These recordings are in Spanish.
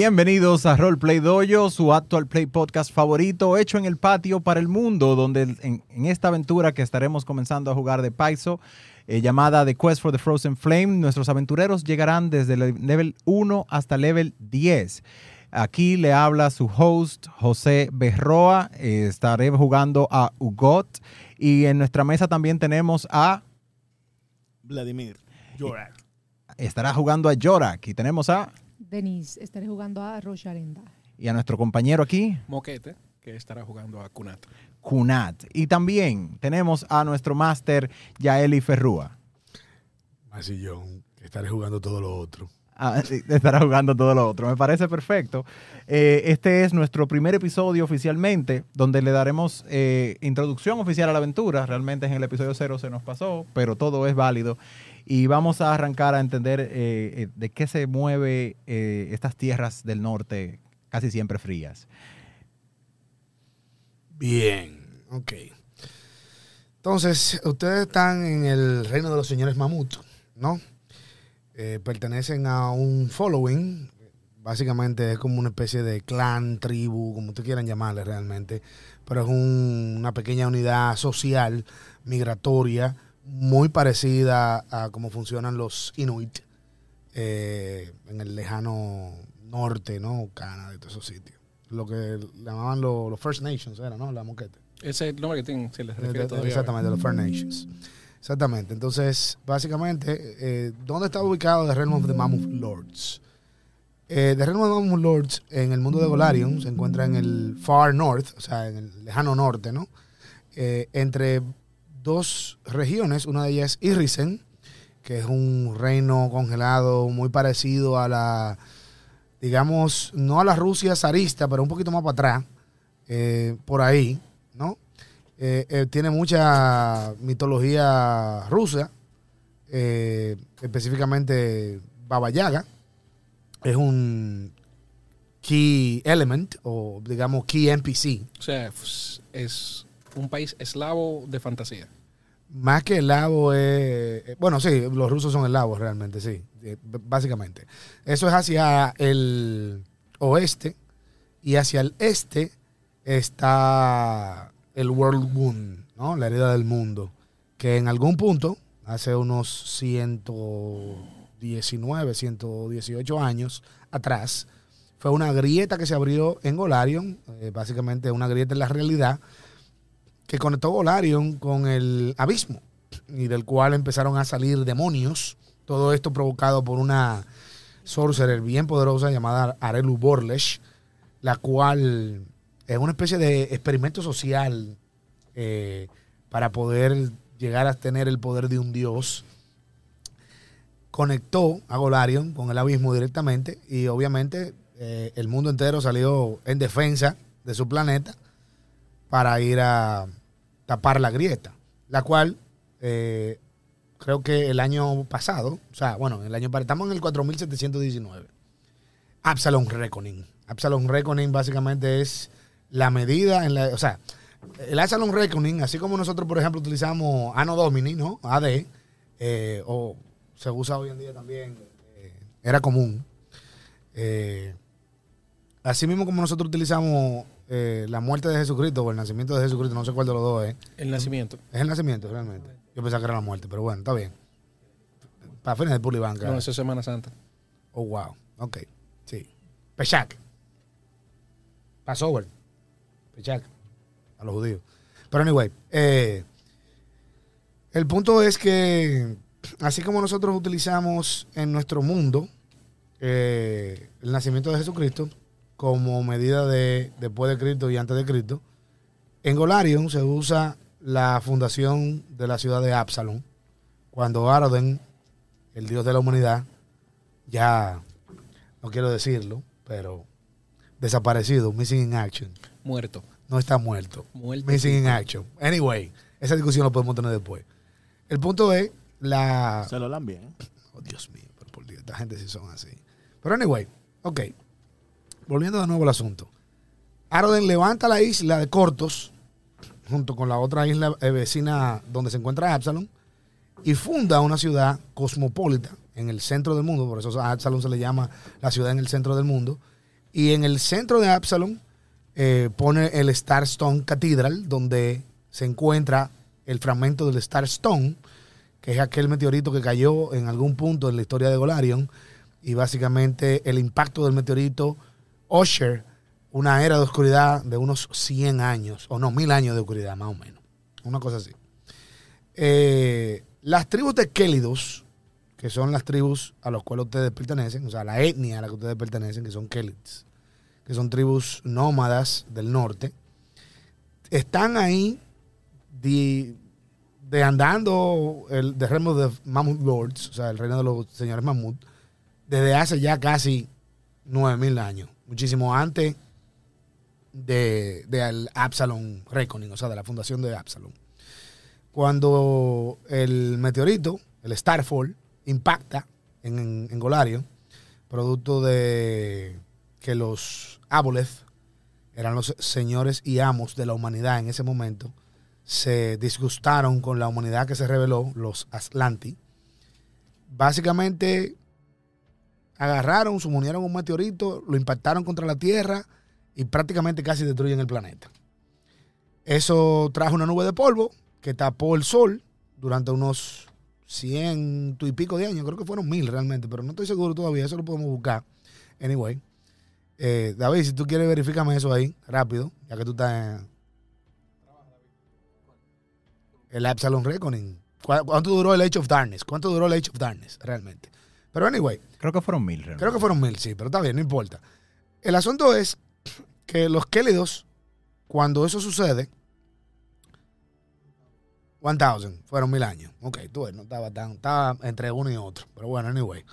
Bienvenidos a Roleplay Dojo, su actual play podcast favorito, hecho en el patio para el mundo, donde en, en esta aventura que estaremos comenzando a jugar de Paizo, eh, llamada The Quest for the Frozen Flame, nuestros aventureros llegarán desde el level 1 hasta level 10. Aquí le habla su host, José Berroa. Eh, estaré jugando a Ugot. Y en nuestra mesa también tenemos a. Vladimir Jorak. Estará jugando a Jorak. Y tenemos a. Denise, estaré jugando a Rocha Arenda. Y a nuestro compañero aquí, Moquete, que estará jugando a Kunat. Kunat. Y también tenemos a nuestro máster, Yaeli Ferrúa. Así yo, que estaré jugando todo lo otro. Ah, sí, estará jugando todo lo otro. Me parece perfecto. Eh, este es nuestro primer episodio oficialmente, donde le daremos eh, introducción oficial a la aventura. Realmente en el episodio cero se nos pasó, pero todo es válido. Y vamos a arrancar a entender eh, eh, de qué se mueve eh, estas tierras del norte, casi siempre frías. Bien, ok. Entonces, ustedes están en el reino de los señores mamut, ¿no? Eh, pertenecen a un following. Básicamente es como una especie de clan, tribu, como ustedes quieran llamarle realmente. Pero es un- una pequeña unidad social, migratoria, muy parecida a cómo funcionan los Inuit eh, en el lejano norte, ¿no? Canadá y todos esos sitios. Lo que llamaban los, los First Nations, era, ¿no? La moquete. Ese es el nombre que tienen, se les refiere todavía. Exactamente, los First Nations. Exactamente. Entonces, básicamente, eh, ¿dónde está ubicado The Realm of the Mammoth Lords? Eh, the Realm of the Mammoth Lords en el mundo de Golarion se encuentra en el Far North, o sea, en el lejano norte, ¿no? Eh, entre dos regiones, una de ellas es Irrisen, que es un reino congelado muy parecido a la, digamos, no a la Rusia zarista, pero un poquito más para atrás, eh, por ahí, ¿no? Eh, eh, tiene mucha mitología rusa, específicamente Baba Yaga. Es un key element o digamos key NPC. O sea, es un país eslavo de fantasía. Más que eslavo es... eh, Bueno, sí, los rusos son eslavos realmente, sí, eh, básicamente. Eso es hacia el oeste y hacia el este está el World Wound, ¿no? La herida del mundo, que en algún punto, hace unos 119, 118 años atrás, fue una grieta que se abrió en Golarion, eh, básicamente una grieta en la realidad, que conectó Golarion con el abismo y del cual empezaron a salir demonios. Todo esto provocado por una sorcerer bien poderosa llamada Arelu Borlesh, la cual es una especie de experimento social eh, para poder llegar a tener el poder de un dios. Conectó a Golarion con el abismo directamente y obviamente eh, el mundo entero salió en defensa de su planeta para ir a tapar la grieta, la cual eh, creo que el año pasado, o sea, bueno, el año estamos en el 4719. Absalom Reckoning. Absalom Reckoning básicamente es la medida en la, o sea, el Absalom Reckoning, así como nosotros, por ejemplo, utilizamos Anno Domini, ¿no? AD, eh, o se usa hoy en día también, eh, era común. Así mismo como nosotros utilizamos eh, la muerte de Jesucristo o el nacimiento de Jesucristo, no sé cuál de los dos es. El nacimiento. Es el nacimiento, realmente. Yo pensaba que era la muerte, pero bueno, está bien. Para fines de Pulibanca. No, eso es Semana Santa. Oh, wow. Ok. Sí. Peshak. Passover. Peshak. A los judíos. Pero anyway, eh, el punto es que así como nosotros utilizamos en nuestro mundo eh, el nacimiento de Jesucristo como medida de después de Cristo y antes de Cristo, en Golarion se usa la fundación de la ciudad de Absalom, cuando Aroden, el dios de la humanidad, ya, no quiero decirlo, pero desaparecido, missing in action. Muerto. No está muerto. Muerto. Missing in action. Anyway, esa discusión la podemos tener después. El punto es la... Se lo hablan bien. Oh, Dios mío, pero por Dios, esta gente sí son así. Pero anyway, ok. Volviendo de nuevo al asunto. Aroden levanta la isla de Cortos, junto con la otra isla eh, vecina donde se encuentra Absalom, y funda una ciudad cosmopolita en el centro del mundo, por eso a Absalom se le llama la ciudad en el centro del mundo, Y en el centro de Absalom eh, pone el Star Stone Cathedral, donde se encuentra el fragmento del Star Stone, que es aquel meteorito que cayó en algún punto en la historia de Golarion. Y básicamente el impacto del meteorito Usher una era de oscuridad de unos 100 años, o no, mil años de oscuridad, más o menos. Una cosa así. Eh, las tribus de Kélidos, que son las tribus a las cuales ustedes pertenecen, o sea, la etnia a la que ustedes pertenecen, que son Kélids, que son tribus nómadas del norte, están ahí de, andando el de reino de Mammoth Lords, o sea, el reino de los señores Mammoth, desde hace ya casi 9000 años, muchísimo antes de, de Absalom Reckoning, o sea, de la fundación de Absalom. Cuando el meteorito, el Starfall, impacta en, Golarion, producto de que los Aboleth eran los señores y amos de la humanidad en ese momento, se disgustaron con la humanidad que se reveló, los Aslanti. Básicamente agarraron, sumonieron un meteorito, lo impactaron contra la Tierra y prácticamente casi destruyen el planeta. Eso trajo una nube de polvo que tapó el sol durante unos ciento y pico de años. Creo que fueron mil realmente, pero no estoy seguro todavía. Eso lo podemos buscar. Anyway. Eh, David, si tú quieres, verifícame eso ahí, rápido, ya que tú estás en el Absalom Reckoning. ¿Cuánto duró el Age of Darkness? ¿Cuánto duró el Age of Darkness realmente? Pero anyway. Creo que fueron mil, realmente. Creo que fueron mil, sí, pero está bien, no importa. El asunto es que los Kélidos, cuando eso sucede, 1000, fueron mil años. Ok, tú ves, no estaba tan, estaba entre uno y otro. Pero bueno, anyway.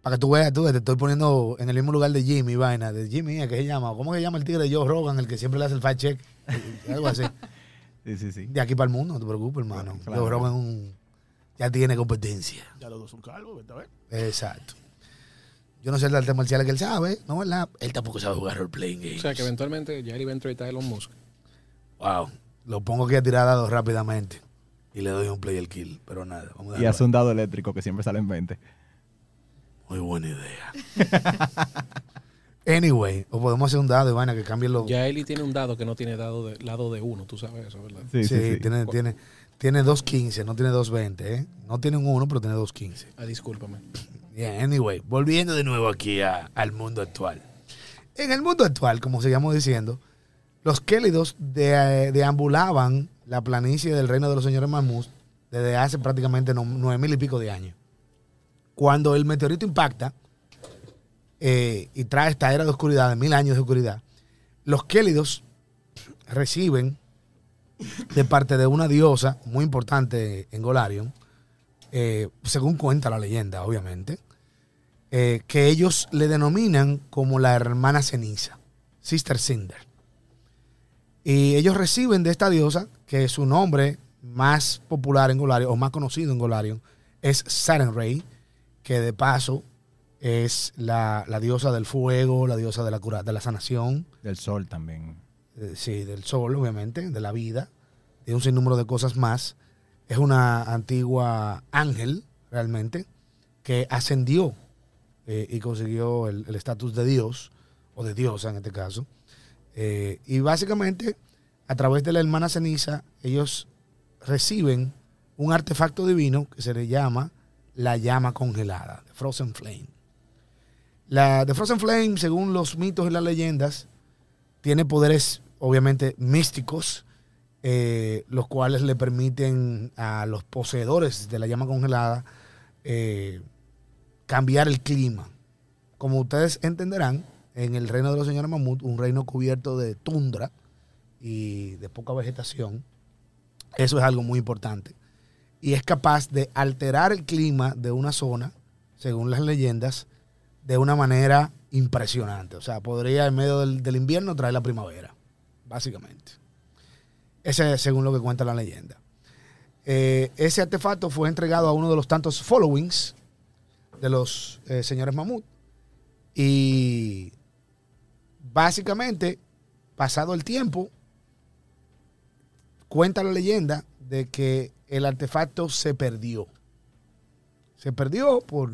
Para que tú veas, tú te estoy poniendo en el mismo lugar de Jimmy, vaina, de Jimmy, ¿qué se llama? ¿Cómo se llama el tigre de Joe Rogan, el que siempre le hace el fact check? Algo así. sí, sí, sí. De aquí para el mundo, no te preocupes, hermano. Claro, Joe Rogan un, ya tiene competencia. Ya los dos son calvos, ¿verdad? Exacto. Yo no sé el arte marcial que él sabe, ¿no? ¿verdad? Él tampoco sabe jugar role-playing games. O sea, que eventualmente ya él va a entrevistar a Elon Musk. Wow. Lo pongo aquí a tirar dados rápidamente. Y le doy un play el kill. Pero nada. Vamos a y hace un dado eléctrico que siempre sale en 20. Muy buena idea. anyway, o podemos hacer un dado, Ivana, que cambie los. Ya Eli tiene un dado que no tiene dado de, lado de uno, tú sabes eso, ¿verdad? Sí, sí, sí, Tiene, tiene, tiene 2.15, no tiene 2.20, ¿eh? No tiene un 1, pero tiene 2.15. Ah, discúlpame. Bien, anyway, volviendo de nuevo aquí al mundo actual. En el mundo actual, como seguíamos diciendo, los Kélidos de, deambulaban la planicie del reino de los señores Mamús desde hace prácticamente nueve mil y pico de años. Cuando el meteorito impacta eh, y trae esta era de oscuridad, de mil años de oscuridad, los Kélidos reciben de parte de una diosa muy importante en Golarion, eh, según cuenta la leyenda, obviamente, eh, que ellos le denominan como la hermana ceniza, Sister Cinder. Y ellos reciben de esta diosa, que su nombre más popular en Golarion, o más conocido en Golarion, es Sarenrae, que de paso es la, diosa del fuego, la diosa de la cura, de la sanación. Del sol también. Eh, sí, del sol, obviamente, de la vida, de un sinnúmero de cosas más es una antigua ángel, realmente, que ascendió eh, y consiguió el estatus de Dios, o de diosa en este caso. Eh, y básicamente, a través de la hermana ceniza, ellos reciben un artefacto divino que se le llama la llama congelada, The Frozen Flame. La The Frozen Flame, según los mitos y las leyendas, tiene poderes obviamente místicos eh, los cuales le permiten a los poseedores de la llama congelada eh, cambiar el clima. Como ustedes entenderán, en el reino de los señores mamut, un reino cubierto de tundra y de poca vegetación, eso es algo muy importante. Y es capaz de alterar el clima de una zona, según las leyendas, de una manera impresionante. O sea, podría en medio del, del invierno traer la primavera, básicamente. Ese es según lo que cuenta la leyenda. Eh, ese artefacto fue entregado a uno de los tantos followings de los eh, señores Mamut. Y básicamente, pasado el tiempo, cuenta la leyenda de que el artefacto se perdió. Se perdió por,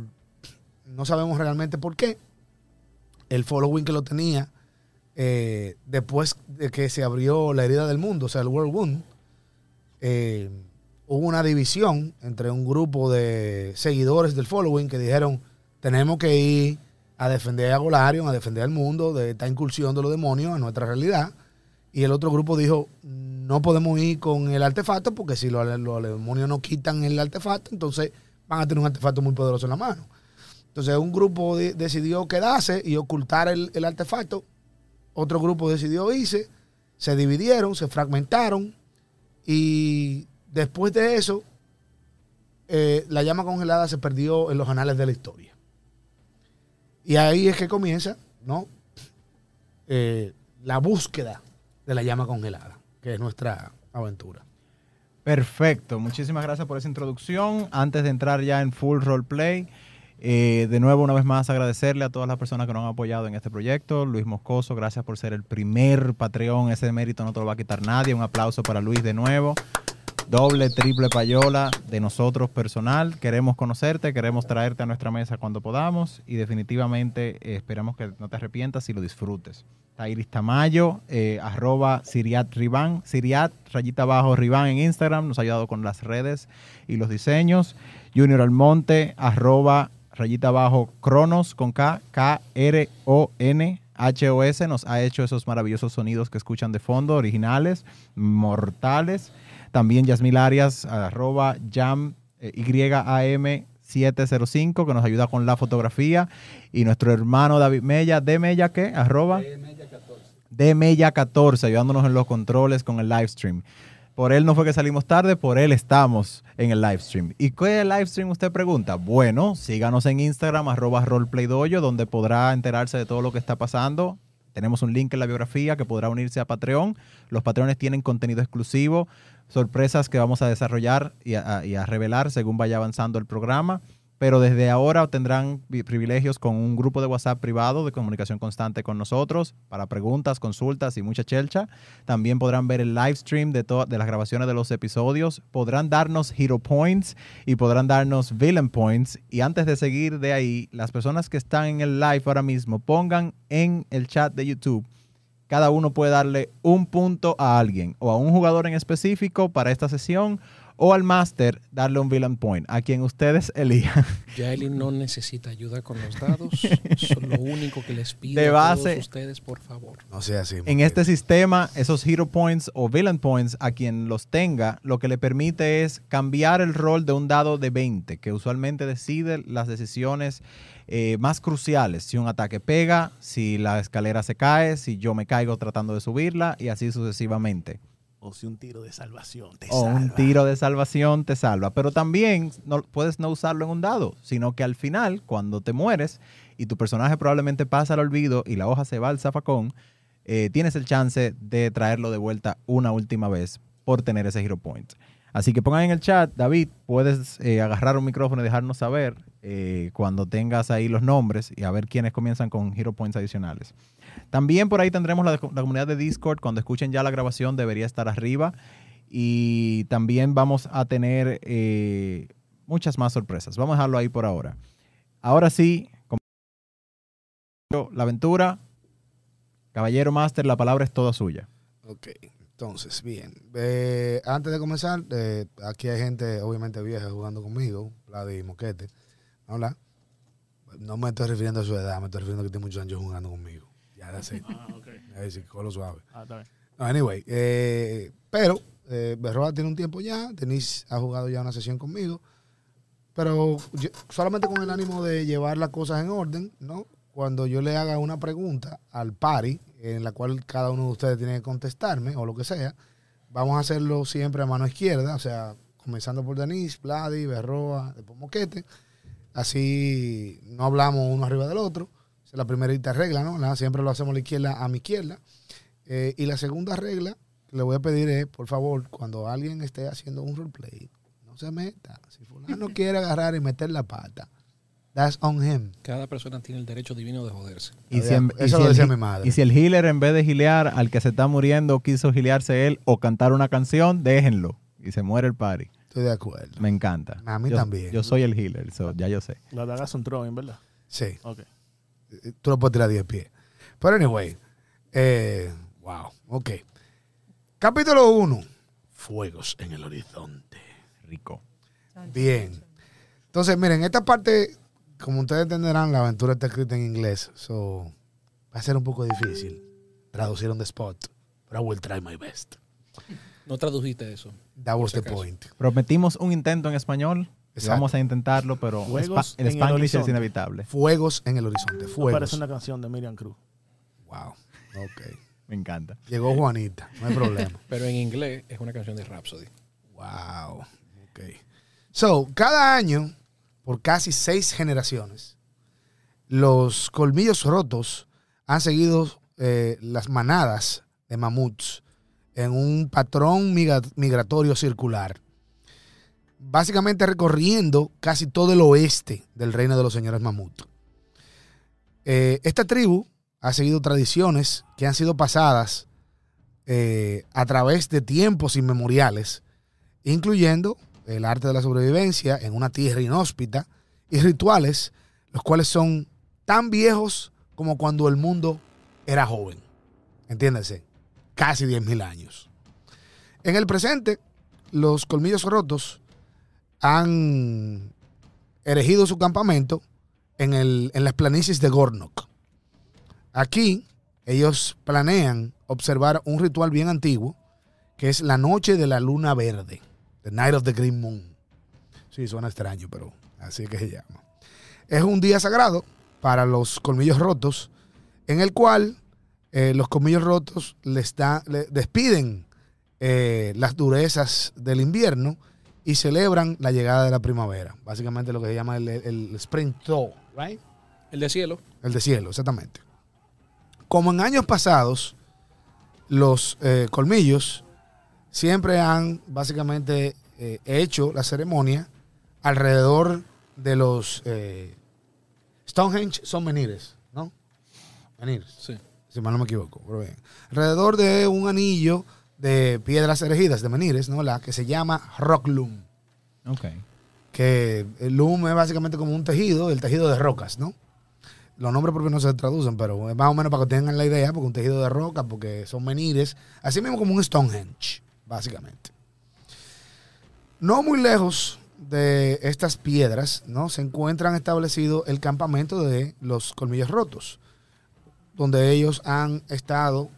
no sabemos realmente por qué, el following que lo tenía eh, después de que se abrió la herida del mundo, o sea, el World Wound, eh, hubo una división entre un grupo de seguidores del following que dijeron, tenemos que ir a defender a Golarion, a defender al mundo de esta incursión de los demonios en nuestra realidad. Y el otro grupo dijo, no podemos ir con el artefacto porque si los, demonios no quitan el artefacto, entonces van a tener un artefacto muy poderoso en la mano. Entonces un grupo de- decidió quedarse y ocultar el artefacto. Otro grupo decidió irse. Se dividieron, se fragmentaron. Y después de eso, eh, la llama congelada se perdió en los anales de la historia. Y ahí es que comienza, ¿no? Eh, la búsqueda de la llama congelada, que es nuestra aventura. Perfecto, muchísimas gracias por esa introducción. Antes de entrar ya en full roleplay, eh, de nuevo, una vez más, agradecerle a todas las personas que nos han apoyado en este proyecto. Luis Moscoso, gracias por ser el primer Patreon. Ese mérito no te lo va a quitar nadie. Un aplauso para Luis de nuevo. Doble, triple payola de nosotros personal. Queremos conocerte, queremos traerte a nuestra mesa cuando podamos y definitivamente eh, esperamos que no te arrepientas y lo disfrutes. Está Iris Tamayo, eh, arroba Siriat Ribán, Siriat, rayita abajo Ribán en Instagram, nos ha ayudado con las redes y los diseños. Junior Almonte, arroba rayita abajo Cronos con K, K-R-O-N. HOS nos ha hecho esos maravillosos sonidos que escuchan de fondo, originales, mortales. También Yasmil Arias, arroba Jam, eh, YAM 705, que nos ayuda con la fotografía. Y nuestro hermano David Mella, de Mella, ¿qué? Arroba. De Mella 14, ayudándonos en los controles con el live stream. Por él no fue que salimos tarde, por él estamos en el live stream. ¿Y qué es el live stream? Usted pregunta. Bueno, síganos en Instagram, arroba roleplaydoyo, donde podrá enterarse de todo lo que está pasando. Tenemos un link en la biografía que podrá unirse a Patreon. Los Patreones tienen contenido exclusivo, sorpresas que vamos a desarrollar y a, y a revelar según vaya avanzando el programa. Pero desde ahora tendrán vi- privilegios con un grupo de WhatsApp privado de comunicación constante con nosotros para preguntas, consultas y mucha chelcha. También podrán ver el live stream de, de las grabaciones de los episodios. Podrán darnos Hero Points y podrán darnos Villain Points. Y antes de seguir de ahí, las personas que están en el live ahora mismo, pongan en el chat de YouTube. Cada uno puede darle un punto a alguien o a un jugador en específico para esta sesión o al máster darle un villain point a quien ustedes elijan. Yaeli no necesita ayuda con los dados. Es lo único que les pido De a todos ustedes, por favor. No sea así. En este sistema, esos hero points o villain points, a quien los tenga, lo que le permite es cambiar el rol de un dado de 20, que usualmente decide las decisiones eh, más cruciales. Si un ataque pega, si la escalera se cae, si yo me caigo tratando de subirla y así sucesivamente. O si un tiro de salvación te o un salva. tiro de salvación te salva. Pero también no, puedes no usarlo en un dado, sino que al final, cuando te mueres y tu personaje probablemente pasa al olvido y la hoja se va al zafacón, eh, tienes el chance de traerlo de vuelta una última vez por tener ese hero point. Así que pongan en el chat, David, puedes eh, agarrar un micrófono y dejarnos saber eh, cuando tengas ahí los nombres y a ver quiénes comienzan con hero points adicionales. También por ahí tendremos la, la comunidad de Discord. Cuando escuchen ya la grabación debería estar arriba. Y también vamos a tener eh, muchas más sorpresas. Vamos a dejarlo ahí por ahora. Ahora sí, la aventura. Caballero Master, la palabra es toda suya. Ok, entonces, bien. Eh, antes de comenzar, eh, aquí hay gente, obviamente vieja, jugando conmigo, Vladi y Moquete. Hola. No me estoy refiriendo a su edad, me estoy refiriendo a que tiene muchos años jugando conmigo. Ya, that's it. Ah, ok. Ahí sí, colo suave. Ah, está bien. No, anyway, eh, pero eh, Berroa tiene un tiempo ya, Denise ha jugado ya una sesión conmigo, pero yo- solamente con el ánimo de llevar las cosas en orden, ¿no? Cuando yo le haga una pregunta al pari, en la cual cada uno de ustedes tiene que contestarme, o lo que sea, vamos a hacerlo siempre a mano izquierda, o sea, comenzando por Denise, Vladi, Berroa, después Moquete, así no hablamos uno arriba del otro, esa es la primerita regla, ¿no? La- Siempre lo hacemos a la izquierda a mi izquierda. Eh, y la segunda regla que le voy a pedir es, por favor, cuando alguien esté haciendo un roleplay, no se meta. Si fulano quiere agarrar y meter la pata, that's on him. Cada persona tiene el derecho divino de joderse. Y Eso en- y el decía hi- mi madre. Y si el healer en vez de gilear al que se está muriendo quiso gilearse él o cantar una canción, déjenlo. Y se muere el party. Estoy de acuerdo. Me encanta. A mí Yo- también. Yo soy el healer, so, ya yo sé. Las dagas son throwing, ¿verdad? Sí. Ok. eh, tú lo puedes tirar a 10 pies. Pero anyway, eh, wow, ok. Capítulo 1, Fuegos en el Horizonte. Rico. Bien. Entonces, miren, esta parte, como ustedes entenderán, la aventura está escrita en inglés. So, va a ser un poco difícil traducir on the spot. But I will try my best. No tradujiste eso. That was the point. Prometimos un intento en español. Exacto. Vamos a intentarlo, pero Fuegos el en el es inevitable. Fuegos en el horizonte. Parece Fuegos. una canción de Miriam Cruz. Wow. Ok. Me encanta. Llegó Juanita. No hay problema. Pero en inglés es una canción de Rhapsody. Wow. Ok. So, cada año, por casi seis generaciones, los colmillos rotos han seguido eh, las manadas de mamuts en un patrón migra- migratorio circular. Básicamente recorriendo casi todo el oeste del reino de los señores mamut. Eh, esta tribu ha seguido tradiciones que han sido pasadas eh, a través de tiempos inmemoriales incluyendo el arte de la sobrevivencia en una tierra inhóspita y rituales, los cuales son tan viejos como cuando el mundo era joven. Entiéndase, casi 10.000 años. En el presente, los colmillos rotos han erigido su campamento en, el- en las planicies de Gornok. Aquí, ellos planean observar un ritual bien antiguo, que es la noche de la luna verde. The Night of the Green Moon. Sí, suena extraño, pero así que se llama. Es un día sagrado para los colmillos rotos, en el cual eh, los colmillos rotos les da- le despiden eh, las durezas del invierno y celebran la llegada de la primavera. Básicamente lo que se llama el, el Spring Thaw, right? El de cielo. El de cielo, exactamente. Como en años pasados, los eh, colmillos siempre han básicamente eh, hecho la ceremonia alrededor de los eh, Stonehenge son menires, ¿no? Menires, Sí. Si mal no me equivoco. pero bien. Alrededor de un anillo de piedras erigidas, de menires, ¿no? La que se llama rock loom Ok. que el loom es básicamente como un tejido, el tejido de rocas, ¿no? Los nombres propios no se traducen, pero es más o menos para que tengan la idea, porque un tejido de roca, porque son menires, así mismo como un Stonehenge, básicamente. No muy lejos de estas piedras, ¿no? Se encuentran establecido el campamento de los colmillos rotos, donde ellos han estado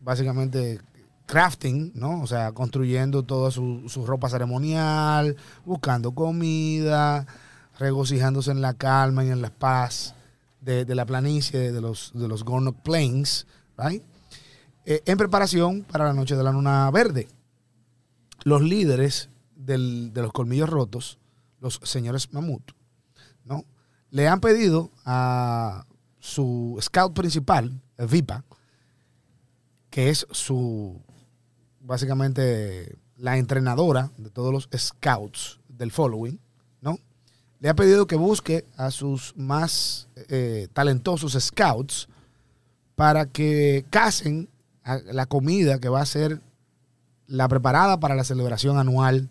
básicamente crafting, ¿no? O sea, construyendo toda su, su ropa ceremonial, buscando comida, regocijándose en la calma y en la paz de, la planicie de los, de los Gornok Plains, right? Eh, en preparación para la noche de la luna verde. Los líderes del- de los colmillos rotos, los señores mamut, ¿no? Le han pedido a su scout principal, el Vipa, que es su, básicamente, la entrenadora de todos los scouts del following, ¿no? Le ha pedido que busque a sus más eh, talentosos scouts para que casen a la comida que va a ser la preparada para la celebración anual,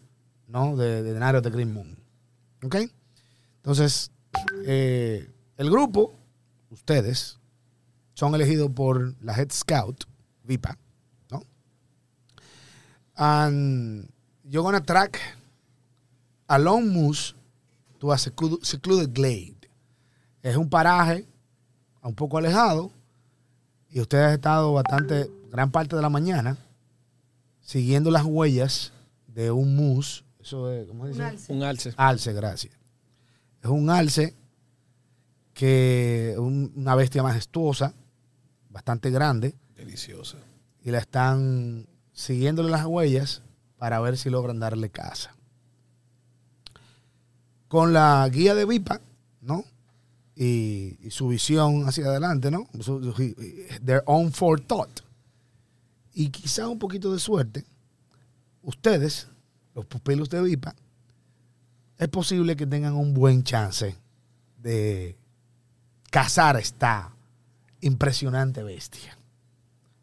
¿no? De, de of the Green Moon. ¿Ok? Entonces, eh, el grupo, ustedes, son elegidos por la Head Scout, VIPA, ¿no? And you're gonna track a long moose to a seclu- secluded glade. Es un paraje un poco alejado y ustedes han estado bastante, gran parte de la mañana, siguiendo las huellas de un moose. Eso es, ¿cómo dice? Un alce. Un alce. Alce, gracias. Es un alce que un- una bestia majestuosa, bastante grande, Deliciosa. y la están siguiéndole las huellas para ver si logran darle casa. Con la guía de Vipa, ¿no? Y, y su visión hacia adelante, ¿no? Su- su- their own forethought. Y quizá un poquito de suerte, ustedes, los pupilos de Vipa, es posible que tengan un buen chance de cazar a esta impresionante bestia.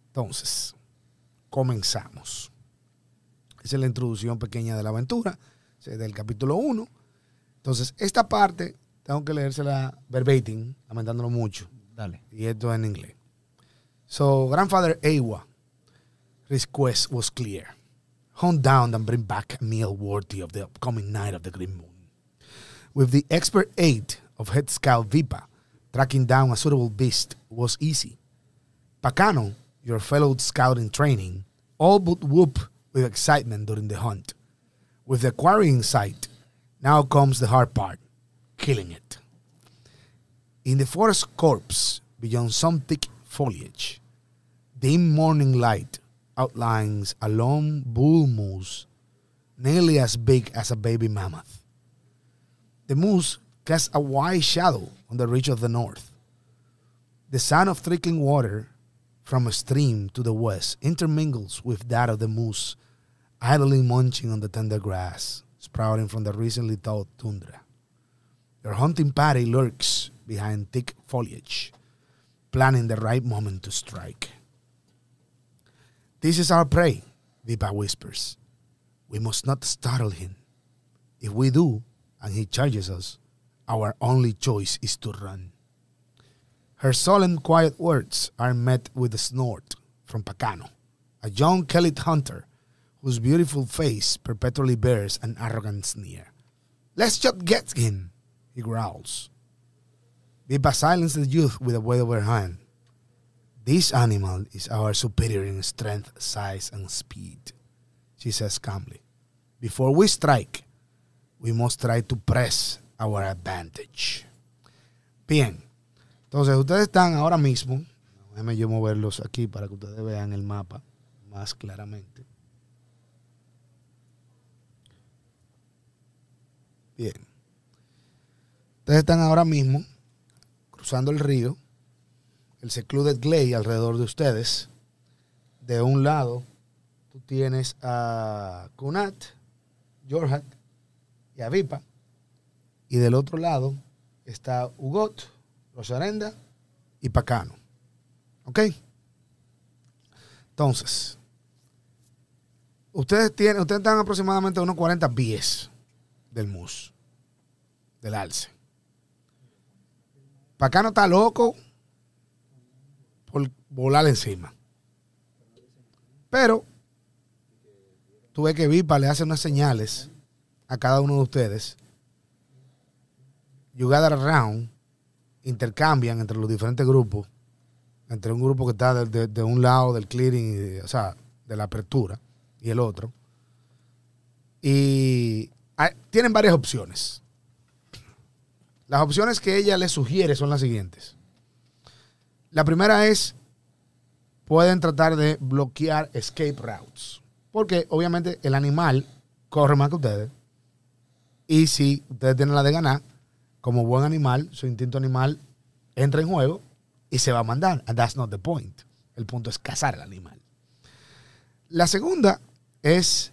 Entonces, comenzamos. Esa es la introducción pequeña de la aventura, del capítulo 1. Entonces, esta parte tengo que leérsela verbatim, lamentándolo mucho, Dale. y esto en inglés. So, grandfather Awa, request was clear. Hunt down and bring back a meal worthy of the upcoming night of the Green Moon. With the expert aid of head scout Vipa, tracking down a suitable beast was easy. Pacano, your fellow scout in training, all but whoop with excitement during the hunt. With the acquiring sight, now comes the hard part killing it. In the forest corpse, beyond some thick foliage, dim morning light outlines a long bull moose nearly as big as a baby mammoth. The moose casts a wide shadow on the ridge of the north. The sound of trickling water from a stream to the west intermingles with that of the moose idly munching on the tender grass sprouting from the recently thawed tundra. Your hunting party lurks behind thick foliage, planning the right moment to strike. This is our prey, Vipa whispers. We must not startle him. If we do, and he charges us, our only choice is to run. Her solemn, quiet words are met with a snort from Pacano, a young Kellit hunter whose beautiful face perpetually bears an arrogant sneer. Let's just get him, he growls. Vipa silences the youth with a wave of her hand. This animal is our superior in strength, size, and speed, she says calmly. Before we strike, we must try to press our advantage. Bien, entonces ustedes están ahora mismo, déjenme yo moverlos aquí para que ustedes vean el mapa más claramente. Bien. Ustedes están ahora mismo cruzando el río, el secluded glade alrededor de ustedes. De un lado, tú tienes a Kunat, Jorhat y a Vipa. Y del otro lado está Ugot, Rosarenda y Pacano. ¿Ok? Entonces, ustedes tienen, ustedes están aproximadamente a unos 40 pies del mus, del alce. Pacano está loco por volar encima. Pero tú ves que Vipa le hace unas señales a cada uno de ustedes. You gather around, intercambian entre los diferentes grupos, entre un grupo que está de, un lado del clearing, y de- o sea, de la apertura, y el otro. Y tienen varias opciones. Las opciones que ella les sugiere son las siguientes. La primera es, pueden tratar de bloquear escape routes. Porque obviamente el animal corre más que ustedes. Y si ustedes tienen la de ganar, como buen animal, su instinto animal entra en juego y se va a mandar. And that's not the point. El punto es cazar al animal. La segunda es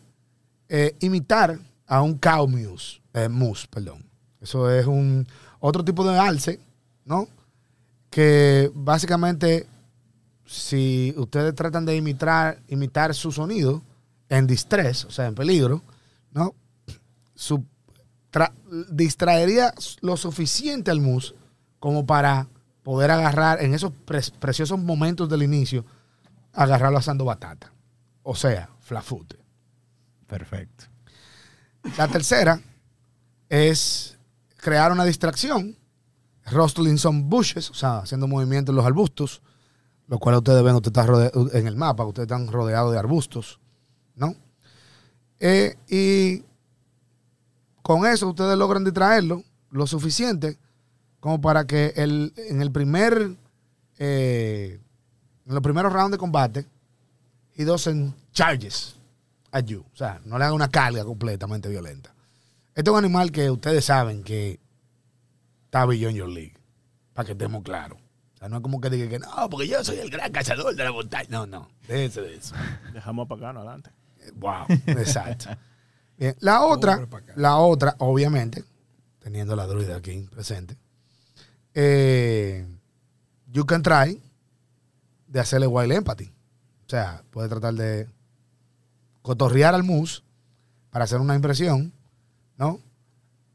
eh, imitar a un cow moose, eh, moose, perdón. Eso es un otro tipo de alce, ¿no? Que básicamente, si ustedes tratan de imitar, imitar su sonido en distress, o sea, en peligro, ¿no? Su, distraería lo suficiente al mus como para poder agarrar en esos pre- preciosos momentos del inicio, agarrarlo asando batata. O sea, flafute. Perfecto. La tercera es crear una distracción, rustling some bushes, o sea, haciendo movimientos en los arbustos, lo cual ustedes ven, usted está en el mapa, ustedes están rodeados de arbustos, ¿no? Eh, y con eso ustedes logran distraerlo lo suficiente como para que el, en el primer, eh, en los primeros rounds de combate, he doesn't charges at you. O sea, no le haga una carga completamente violenta. Este es un animal que ustedes saben que está beyond your league. Para que estemos claros. O sea, no es como que diga que no, porque yo soy el gran cazador de la montaña. No, no. Déjense de eso. Dejamos a Pacano adelante. Wow, exacto. Bien, la otra, la otra, obviamente, teniendo la druida aquí presente, eh, you can try de hacerle wild empathy. O sea, puede tratar de cotorrear al mus para hacer una impresión, ¿no?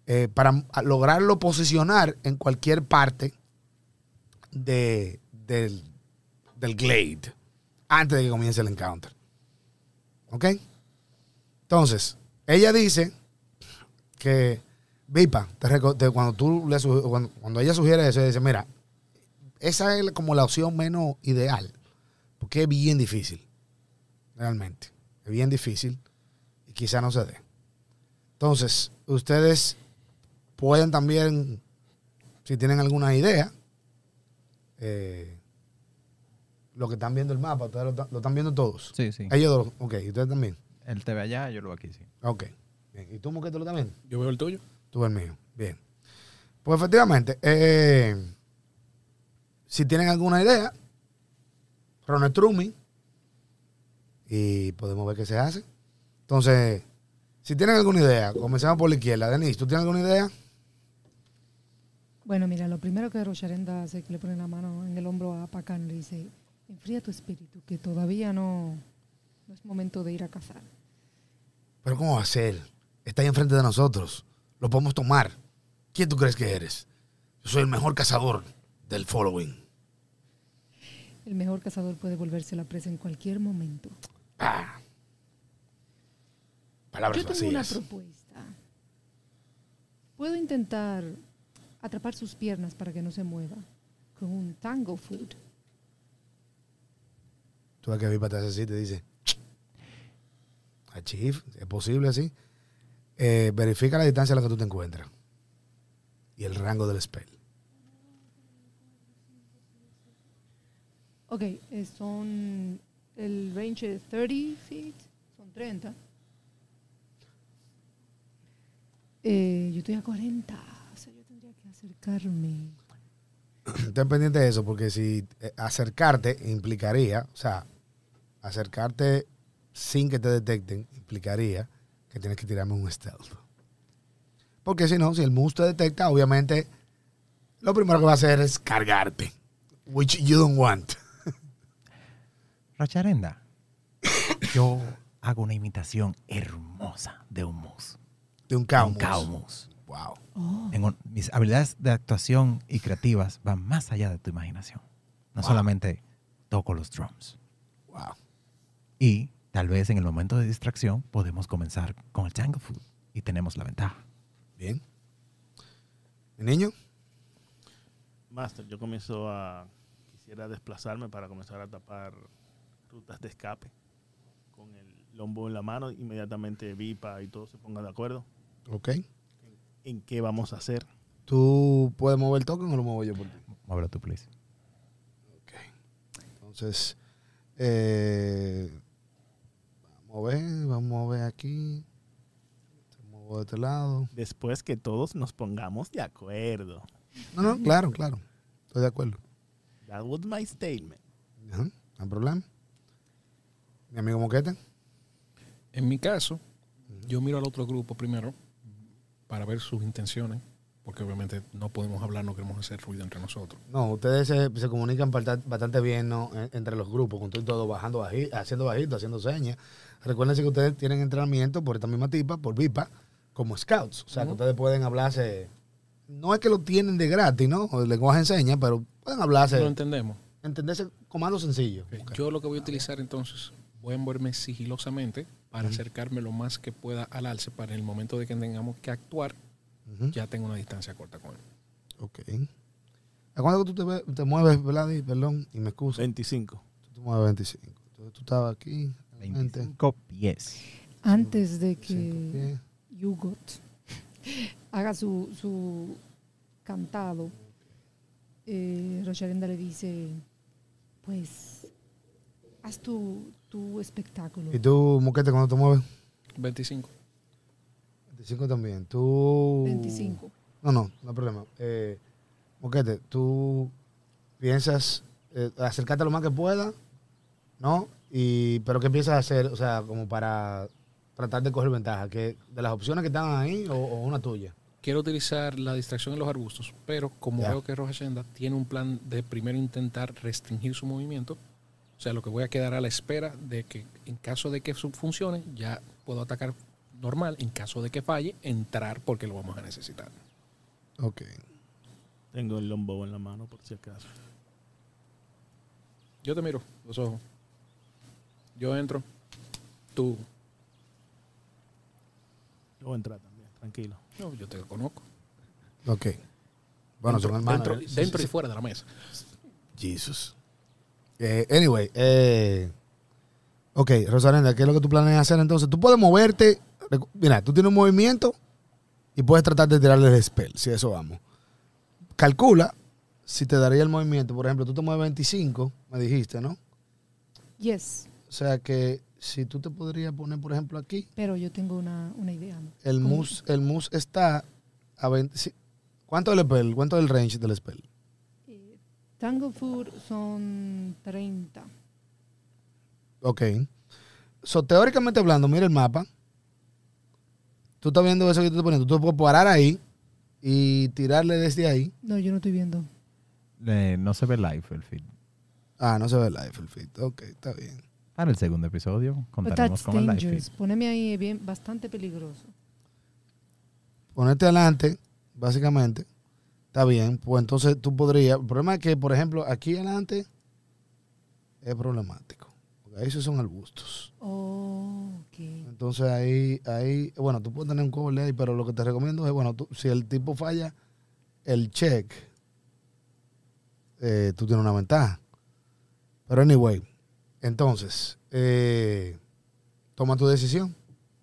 Eh, para lograrlo posicionar en cualquier parte de, del, del Glade antes de que comience el encounter. ¿Ok? Entonces, ella dice que Vipa, te te- cuando, tú le cuando, cuando ella sugiere eso, ella dice, mira, esa es como la opción menos ideal, porque es bien difícil, realmente, es bien difícil y quizá no se dé. Entonces, ustedes pueden también, si tienen alguna idea, eh, lo que están viendo el mapa, ustedes lo, están viendo todos. Sí, sí. Ellos dos, ok, y ustedes también. Él te ve allá, yo lo veo aquí, sí. Ok. Bien. ¿Y tú, Moquete, lo también? Yo veo el tuyo. Tú el mío. Bien. Pues efectivamente, eh, si tienen alguna idea, Ronald Trumi, y podemos ver qué se hace. Entonces, si tienen alguna idea, comencemos por la izquierda. Denise, ¿tú tienes alguna idea? Bueno, mira, lo primero que Rocharenda hace es que le pone la mano en el hombro a Pacan y le dice, enfría tu espíritu, que todavía no, no es momento de ir a cazar. Pero ¿cómo va a ser? Está ahí enfrente de nosotros. Lo podemos tomar. ¿Quién tú crees que eres? Yo soy el mejor cazador del following. El mejor cazador puede volverse la presa en cualquier momento. Ah. Palabras Yo tengo una propuesta. Puedo intentar atrapar sus piernas para que no se mueva con un tango food. Tú ves que Vipa te hace así te dice, a Chief, es posible así. Eh, verifica la distancia a la que tú te encuentras y el rango del spell. Ok, eh, son el range de 30 feet, son 30. Eh, yo estoy a 40, o sea, yo tendría que acercarme. Ten pendiente de eso, porque si acercarte implicaría, o sea, acercarte sin que te detecten implicaría que tienes que tirarme un stealth. Porque si no, si el mus te detecta, obviamente lo primero que va a hacer es cargarte, which you don't want. Racharenda, yo hago una imitación hermosa de un mus. De un Un cow. mus. mus. Wow. Oh, En un- mis habilidades de actuación y creativas van más allá de tu imaginación. No Wow. solamente toco los drums. Wow. Y tal vez en el momento de distracción podemos comenzar con el Tango Food y tenemos la ventaja. Bien. ¿Mi niño? Master, yo comienzo a. Quisiera desplazarme para comenzar a tapar rutas de escape. Con el lombo en la mano, inmediatamente Vipa y todo se pongan de acuerdo Ok. en qué vamos a hacer. ¿Tú puedes mover el token o lo muevo yo por ti? Muévelo tú, please. Ok. Entonces, eh, vamos a ver, vamos a ver aquí. Te muevo de este lado. Después que todos nos pongamos de acuerdo. No, no, claro, claro. Estoy de acuerdo. That was my statement. Ajá, no hay problema. Mi amigo Moquete. En mi caso, yo miro al otro grupo primero para ver sus intenciones, porque obviamente no podemos hablar, no queremos hacer ruido entre nosotros. No, ustedes se, se comunican bastante bien ¿no? En- entre los grupos, con todo y todo bajando baji- haciendo bajito, haciendo señas. Recuérdense que ustedes tienen entrenamiento por esta misma tipa, por VIPA, como scouts. O sea, que ustedes pueden hablarse. No es que lo tienen de gratis, ¿no? O el lenguaje enseña, pero pueden hablarse, Lo entendemos. entenderse comando sencillo. Yo lo que voy a utilizar entonces, voy a moverme sigilosamente para acercarme lo más que pueda al alce para en el momento de que tengamos que actuar, ya tengo una distancia corta con él. Ok. ¿A cuándo tú te, te mueves, Vladi? Perdón, y me excuso. 25. Tú te mueves 25. Entonces tú estabas aquí. Realmente, 25 pies. antes de 25 que. Yugot haga su, su cantado, eh, Rocharenda le dice, pues, haz tu, tu espectáculo. ¿Y tú, Moquete, cuándo te mueves? 25. 25 también. Tú. 25. No, no, no hay problema. Eh, Moquete, tú piensas eh, acercarte lo más que pueda, ¿no? Y, pero ¿qué piensas hacer? O sea, como para tratar de coger ventaja. que ¿De las opciones que están ahí o, o una tuya? Quiero utilizar la distracción en los arbustos, pero como Ya. veo que Roja Shenda tiene un plan de primero intentar restringir su movimiento, o sea, lo que voy a quedar a la espera de que en caso de que funcione, ya puedo atacar normal, en caso de que falle, entrar porque lo vamos a necesitar. Ok. Tengo el lombo en la mano por si acaso. Yo te miro los ojos. Yo entro. Tú. Yo voy a entrar también, tranquilo. No, yo te conozco. Ok. Bueno, son dentro, hermanos. dentro, dentro y fuera de la mesa. Jesus. Eh, anyway, eh, ok, Rosalenda, ¿qué es lo que tú planeas hacer entonces? Tú puedes moverte. Mira, tú tienes un movimiento y puedes tratar de tirarle el spell, si eso vamos. Calcula si te daría el movimiento. Por ejemplo, tú te mueves 25, me dijiste, ¿no? Yes, O sea que si tú te podrías poner, por ejemplo, aquí, pero yo tengo una, una idea. ¿no? el mus, el mus está a 20. sí. ¿Cuánto es el spell? ¿Cuánto es el range del spell? Eh, Tango Food son 30. Ok. So, teóricamente hablando, mira el mapa. Tú estás viendo eso que te estoy poniendo. Tú puedes parar ahí y tirarle desde ahí. No, yo no estoy viendo. Eh, no se ve live el feed. Ah, no se ve el live el feed. Ok, está bien. Para el segundo episodio contaremos con el live feed. dangerous. Poneme ahí bien, bastante peligroso. Ponerte adelante, básicamente. Está bien. Pues entonces tú podrías. El problema es que, por ejemplo, aquí adelante es problemático. Porque ahí esos son arbustos. Oh, ok. Entonces ahí, ahí, bueno, tú puedes tener un cover ahí, pero lo que te recomiendo es, bueno, tú- si el tipo falla el check, eh, tú tienes una ventaja. Pero anyway, entonces, eh, toma tu decisión.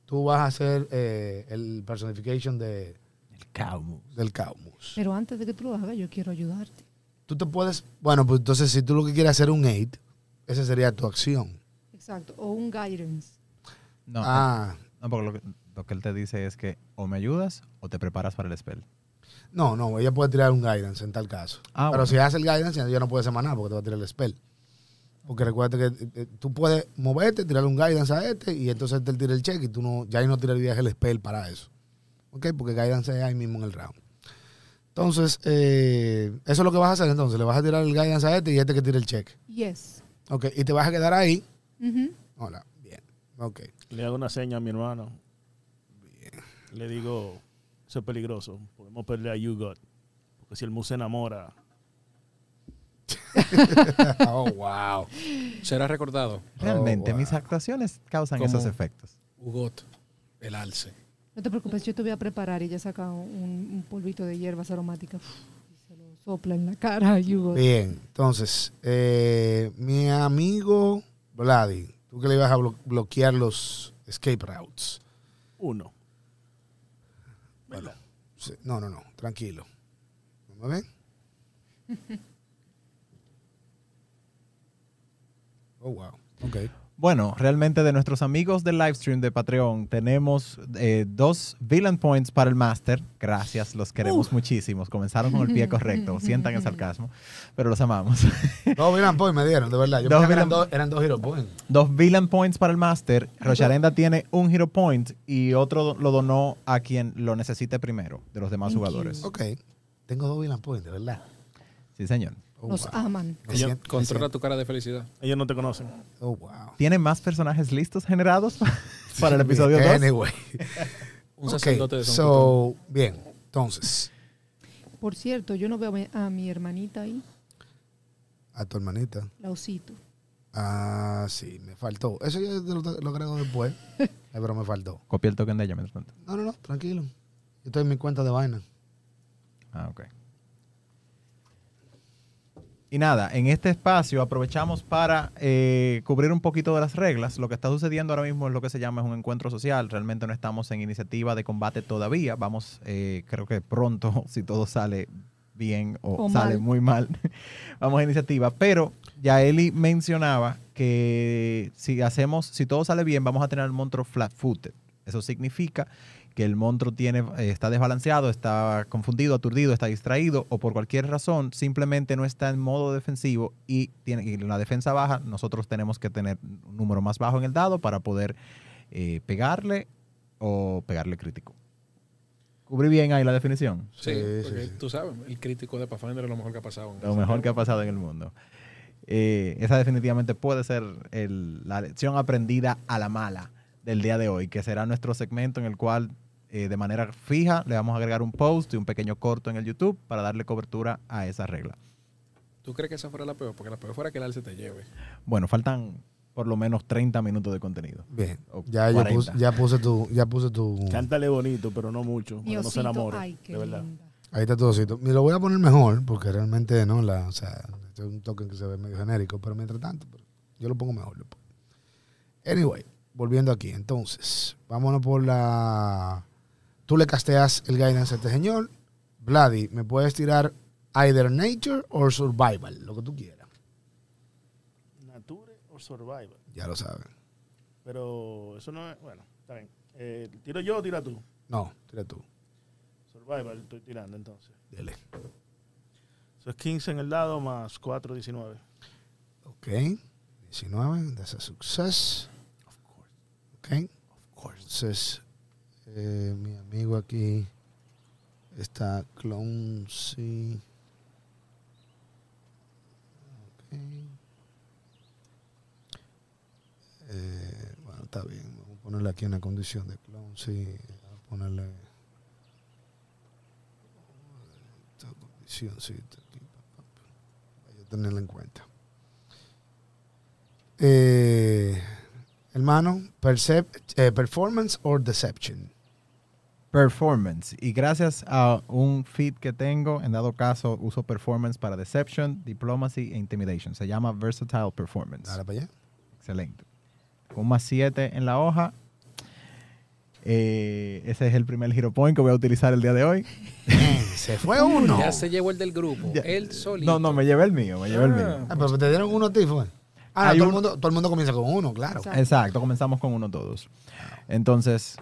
Tú vas a hacer eh, el personification de, El Cowmus. del Caumus. Pero antes de que tú lo hagas, yo quiero ayudarte. Tú te puedes, bueno, pues entonces si tú lo que quieres hacer un aid, esa sería tu acción. Exacto. O un guidance. No, Ah, no, porque lo que, lo que él te dice es que o me ayudas o te preparas para el spell. no, no, ella puede tirar un guidance en tal caso. Ah, Pero bueno. si hace el guidance, ya no puede hacer más nada porque te va a tirar el spell. Porque recuerda que eh, tú puedes moverte, tirarle un guidance a este y entonces te tira el check y tú no, ya ahí no tirarías el spell para eso. ¿Ok? Porque guidance es ahí mismo en el round. Entonces, eh, eso es lo que vas a hacer entonces. Le vas a tirar el guidance a este y este que tire el check. Yes. Ok, y te vas a quedar ahí. Hola, bien. Ok. Le hago una seña a mi hermano. Le digo, eso es peligroso. Podemos perder a You God. Porque si el mus se enamora, oh, wow. Será recordado Realmente, Oh, wow. mis actuaciones causan Como- esos efectos. Ugot, el alce. No te preocupes, yo te voy a preparar y ya saca un, un polvito de hierbas aromáticas y se lo sopla en la cara a. Bien, entonces, eh, mi amigo Vladi, tú que le ibas a blo- bloquear los escape routes. uno. Bueno, sí, no, no, no, tranquilo. ¿Me ven? Oh, wow. Ok. Bueno, realmente de nuestros amigos del live stream de Patreon tenemos eh, dos villain points para el Master. Gracias, los queremos muchísimos. Comenzaron con el pie correcto, sientan el sarcasmo, pero los amamos. Dos Villain Points me dieron, de verdad. Yo Dos que eran Villain- dos, eran dos Hero Points. dos villain points para el Master. Rocharenda tiene un hero point y otro lo donó a quien lo necesite primero de los demás Thank jugadores. you. Ok. Tengo dos Villain Points, de verdad. Sí, señor. Oh, Nos wow. aman. Me Ella siento- me controla tu cara de felicidad. Ellos no te conocen. Oh, wow. ¿Tiene más personajes listos generados para el episodio 2? Anyway. Un sacerdote de San so, bien. Entonces, Por cierto, yo no veo a mi- a mi hermanita ahí, a tu hermanita. la osito. Ah, sí, me faltó. Eso yo lo, lo agrego después. pero me faltó. Copia el token de ella mientras tanto. No, no, no, tranquilo. Yo estoy en mi cuenta de vaina. Ah, ok. Y nada, en este espacio aprovechamos para eh, cubrir un poquito de las reglas. Lo que está sucediendo ahora mismo es lo que se llama un encuentro social. Realmente no estamos en iniciativa de combate todavía. Vamos, eh, creo que pronto, si todo sale bien o, O sale mal. muy mal, vamos a iniciativa. Pero ya Eli mencionaba que si hacemos, si todo sale bien, vamos a tener el monstruo flat-footed. Eso significa que el monstruo tiene, eh, está desbalanceado, está confundido, aturdido, está distraído o por cualquier razón simplemente no está en modo defensivo y tiene y la defensa baja, nosotros tenemos que tener un número más bajo en el dado para poder eh, pegarle o pegarle crítico. ¿Cubrí bien ahí la definición? Sí, porque sí. tú sabes, el crítico de Pathfinder es lo mejor que ha pasado. en Lo mejor que ha pasado en el mundo. Eh, esa definitivamente puede ser el- la lección aprendida a la mala del día de hoy, que será nuestro segmento en el cual eh, de manera fija le vamos a agregar un post y un pequeño corto en el YouTube para darle cobertura a esa regla. ¿Tú crees que esa fuera la peor? Porque la peor fuera que el alce te lleve. Bueno, faltan por lo menos 30 minutos de contenido. Bien. Ya, yo 40. puse, ya puse tu. Ya puse tu Cántale bonito, pero no mucho. Que no se enamore. ay, qué de verdad. linda. Ahí está tu osito. Me lo voy a poner mejor porque realmente no, la, o sea, este es un token que se ve medio genérico, pero mientras tanto, yo lo pongo mejor. lo pongo. Anyway, volviendo aquí, entonces, vámonos por la. Tú le casteas el guidance a este señor. Vladi, ¿me puedes tirar either nature or survival? Lo que tú quieras. Nature o Survival. Ya lo saben. Pero eso no es. Bueno, está bien. Eh, ¿Tiro yo o tira tú? No, tira tú. Survival, estoy tirando entonces. Dile. Eso es 15 en el dado más 4, 19. Ok. 19, that's a success. Of course. Ok. Of course. Entonces, eh, mi amigo aquí está Cloncy. Ok. Eh, bueno, está bien. Vamos a ponerle aquí una condición de Cloncy. Vamos a ponerle. Esta condicióncita aquí, pa, pa, pa, Para yo tenerla en cuenta. Eh, hermano, percep- eh, performance or deception. Performance. Y gracias a un feed que tengo, en dado caso, uso performance para Deception, Diplomacy e Intimidation. Se llama Versatile Performance. Dale para allá. Excelente. Con más 7 en la hoja. Eh, ese es el primer hero point que voy a utilizar el día de hoy. Eh, Se fue uno. Ya se llevó el del grupo. Ya. El solito. No, no, me llevé el mío, me llevé el Ah. mío. Ah, pero te dieron uno a ti, fue. Ah, no, todo, un- el mundo, todo el mundo comienza con uno, claro. Exacto. Exacto, comenzamos con uno todos. Entonces,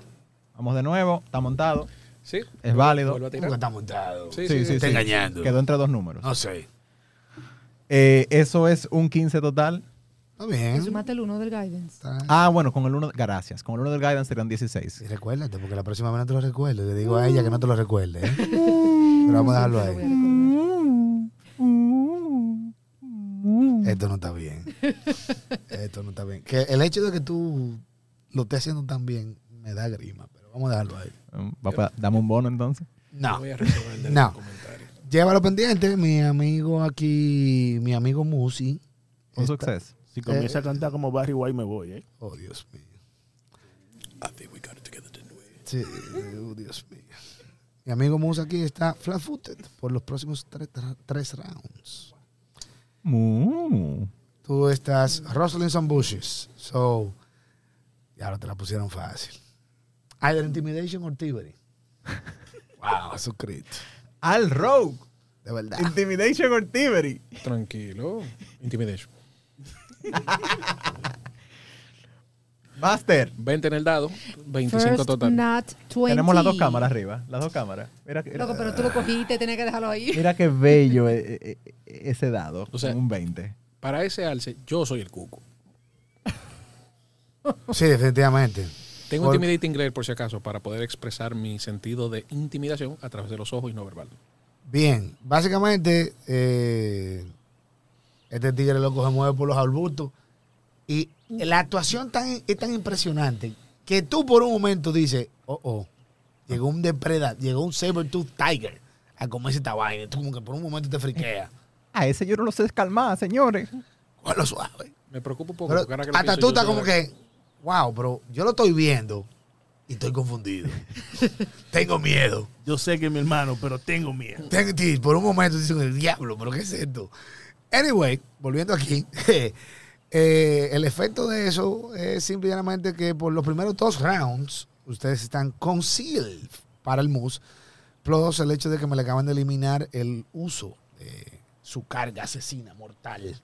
vamos de nuevo, está montado. Sí. Es válido. Vuelvo a ¿Cómo tirar. que está montado? Sí, Sí, sí, Está sí. engañando. Quedó entre dos números. No sé. Eh, eso es un 15 total. Está bien. Sumate el uno del guidance. Está- Ah, bueno, con el 1, gracias. Con el 1 del guidance serían 16. Y recuérdate, porque la próxima vez no te lo recuerdo. Le digo a ella que no te lo recuerde. ¿eh? Pero vamos a dejarlo ahí. Esto no está bien. Esto no está bien. Que el hecho de que tú lo estés haciendo tan bien me da grima, vamos a dejarlo ahí. Va dame un bono entonces. No. Voy a No. Llévalo pendiente, mi amigo aquí, mi amigo Musi. Un success. Si comienza a cantar como Barry White, me voy, ¿eh? Oh, Dios mío. I think we got it together, didn't we? Sí, oh, Dios mío. Mi amigo Musi aquí está flat footed por los próximos tres, tres rounds. Mm. Tú estás rustling some bushes. So, ya ahora te la pusieron fácil. Either intimidation or thievery. wow, Jesucristo. Al Rogue. De verdad. Intimidation or thievery. Tranquilo. Intimidation. Master. 20 en el dado, 25 First total. nat 20. Tenemos las dos cámaras arriba. Las dos cámaras. Mira, que- Loco, pero tú lo cogiste, tenés que dejarlo ahí. mira qué bello eh, eh, eh, ese dado. O sea- un 20. Para ese alce, yo soy el cuco. Sí, definitivamente. Tengo Por- Intimidating Glare por si acaso para poder expresar mi sentido de intimidación a través de los ojos y no verbal. Bien, básicamente, eh, este tigre loco se mueve por los arbustos y la actuación tan, es tan impresionante que tú por un momento dices, oh, oh, llegó un depredador, llegó un saber-tooth tiger a comerse esta vaina. Tú como que por un momento te friqueas. A ese yo no lo sé calmar, señores. Cógelo suave. Me preocupa un poco. Pero lo hasta pienso, tú estás como que, wow, pero yo lo estoy viendo y estoy confundido. Tengo miedo. Yo sé que es mi hermano, pero tengo miedo. Tengo- sí, por un momento dicen el diablo, pero ¿qué es esto? Anyway, volviendo aquí, eh, el efecto de eso es simplemente que por los primeros dos rounds ustedes están concealed para el mus, plus el hecho de que me le acaban de eliminar el uso de su carga asesina mortal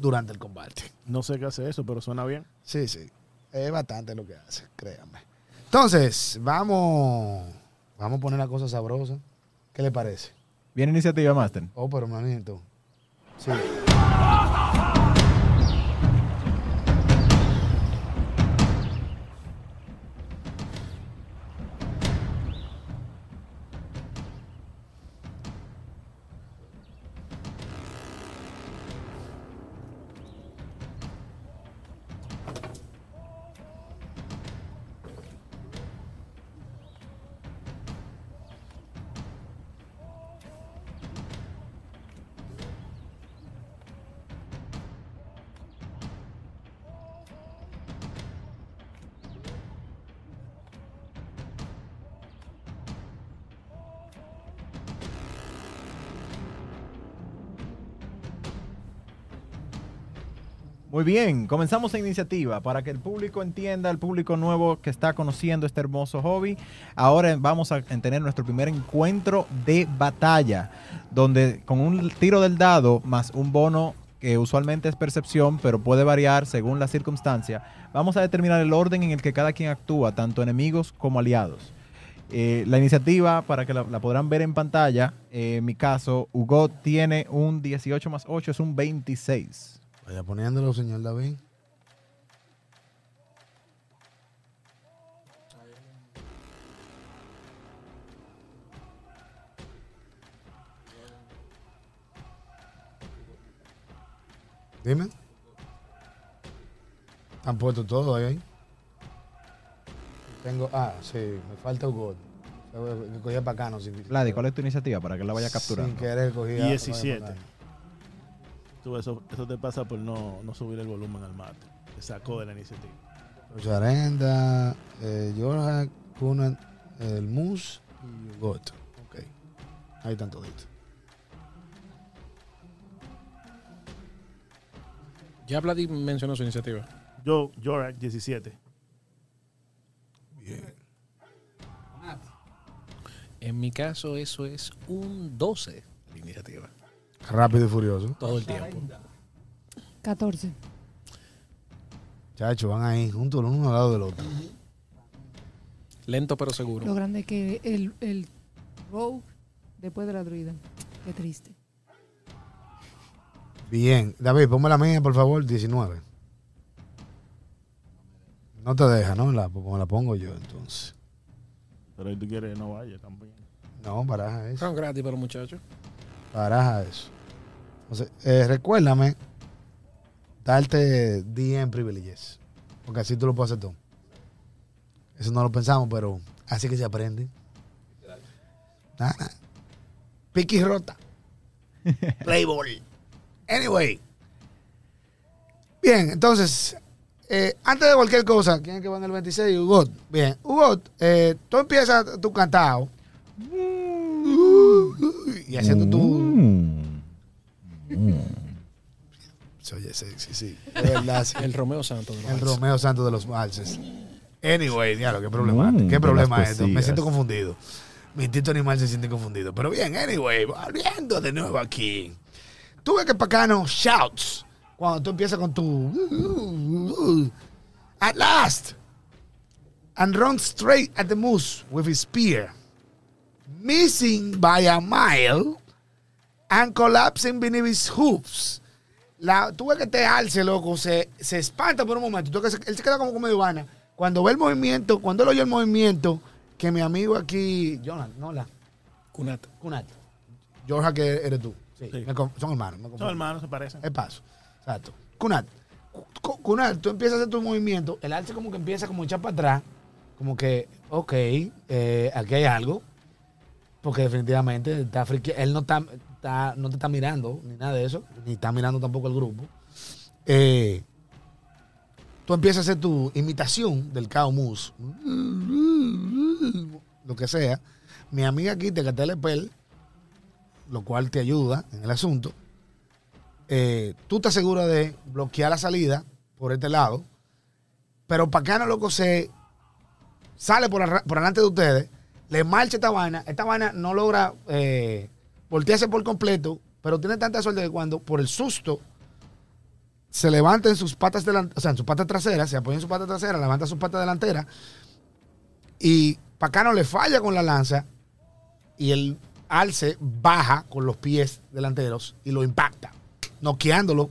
durante el combate. No sé qué hace eso, pero suena bien. Sí, sí. Es bastante lo que hace, créanme. Entonces, vamos, vamos a poner la cosa sabrosa. ¿Qué le parece? Bien iniciativa, Master. Oh, pero manito. Sí. Bien, comenzamos la iniciativa para que el público entienda, el público nuevo que está conociendo este hermoso hobby. Ahora vamos a tener nuestro primer encuentro de batalla, donde con un tiro del dado más un bono que usualmente es percepción, pero puede variar según la circunstancia, vamos a determinar el orden en el que cada quien actúa, tanto enemigos como aliados. Eh, la iniciativa, para que la, la podrán ver en pantalla, eh, en mi caso, Hugo tiene un 18 más 8, es un 26. Vaya poniéndolo, señor David. Dime. Han puesto todo ahí. Tengo. Ah, sí, me falta un gol. Cogía para acá, no sin Vladi, ¿cuál es tu iniciativa para que la vaya capturando? Sin querer cogía. 17. Tú, eso, eso te pasa por no, no subir el volumen al mate. Te sacó de la iniciativa. Rosarenda, eh, Jorge, Kunan, el Mus y Got. Ok. Ahí están toditos. Ya Vladi mencionó su iniciativa. Yo, Jorak, 17. Bien. En mi caso, eso es un 12 de iniciativa. Rápido y furioso. Todo el tiempo. 14. Chacho, van ahí juntos uno al lado del otro. Lento pero seguro. Lo grande es que el, el rogue después de la druida. Qué triste. Bien. David, ponme la mía, por favor, 19. No te deja, ¿no? La, pues me la pongo yo, entonces. Pero si tú quieres, no vaya también. No, baraja eso. Son gratis para los muchachos. Baraja eso. Entonces, eh, recuérdame darte DM privileges. Porque así tú lo puedes hacer tú. Eso no lo pensamos, pero así que se aprende. Nada. Piqui rota. Playboy. Anyway. Bien, entonces, eh, antes de cualquier cosa, ¿quién es que va en el 26? Hugo. Bien, Hugo, eh, tú empiezas tu cantado. Y haciendo tu. Se oye sexy, sí. De verdad, sí. El Romeo Santos. de los El. Romeo Santos de los valses. Anyway, diablo, qué problema. Mm, qué problema es esto. Me siento confundido. Mi instinto animal se siente confundido. Pero bien, anyway, volviendo de nuevo aquí. Tú ves que Pacano shouts cuando tú empiezas con tu. At last! And runs straight at the moose with his spear. Missing by a mile and collapsing beneath his hoofs. La, tú ves que te alce, loco, se, se espanta por un momento. Tú él se queda como medio vana. Cuando ve el movimiento, cuando él oye el movimiento, que mi amigo aquí, Jonathan, no la, Kunat. Kunat, Georgia que eres tú. Sí, Sí. me conf- son hermanos. me Son hermanos, se parecen. El paso. Exacto. Kunat. Cu- Kunat, tú empiezas a hacer tu movimiento, el alce como que empieza como a echar para atrás, como que, ok, eh, aquí hay algo, porque definitivamente está frique- él no está, no te está mirando, ni nada de eso, ni está mirando tampoco el grupo. Eh, tú empiezas a hacer tu imitación del cow moose, lo que sea. Mi amiga aquí te el pel, lo cual te ayuda en el asunto eh, tú estás segura de bloquear la salida por este lado, pero Pacano, loco, se sale por, por delante de ustedes, le marcha esta vaina, esta vaina no logra eh, voltearse por completo, pero tiene tanta suerte que cuando por el susto se levanta en sus patas delanteras, o sea, en sus patas traseras, se apoya en sus patas traseras, levanta sus patas delanteras y Pacano le falla con la lanza y el alce baja con los pies delanteros y lo impacta, noqueándolo.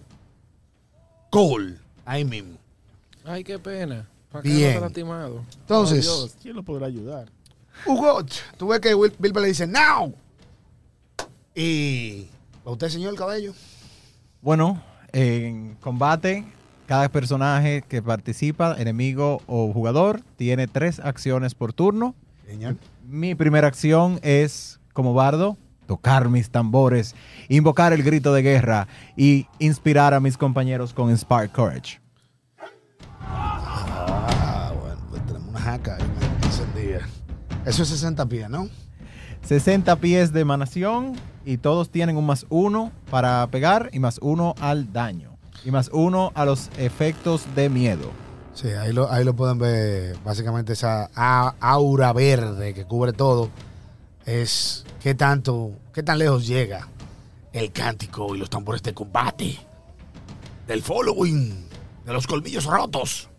Gol. Ahí mismo. Ay, qué pena. ¿Para Bien. está lastimado? Entonces, Oh. ¿Quién lo podrá ayudar? Hugo, tú ves que Bilbo le dice, now. Y. ¿A usted, señor Cabello? Bueno, en combate, cada personaje que participa, enemigo o jugador, tiene tres acciones por turno. Señor. Mi primera acción es, como bardo, tocar mis tambores, invocar el grito de guerra y inspirar a mis compañeros con Spark Courage. Ah, bueno, pues tenemos una jaca encendida. Eso es 60 pies, ¿no? 60 pies de emanación y todos tienen un más uno para pegar y más uno al daño. Y más uno a los efectos de miedo. Sí, ahí lo, ahí lo pueden ver. Básicamente esa aura verde que cubre todo es qué tanto, qué tan lejos llega el cántico y los tambores de combate, del following, de los colmillos rotos.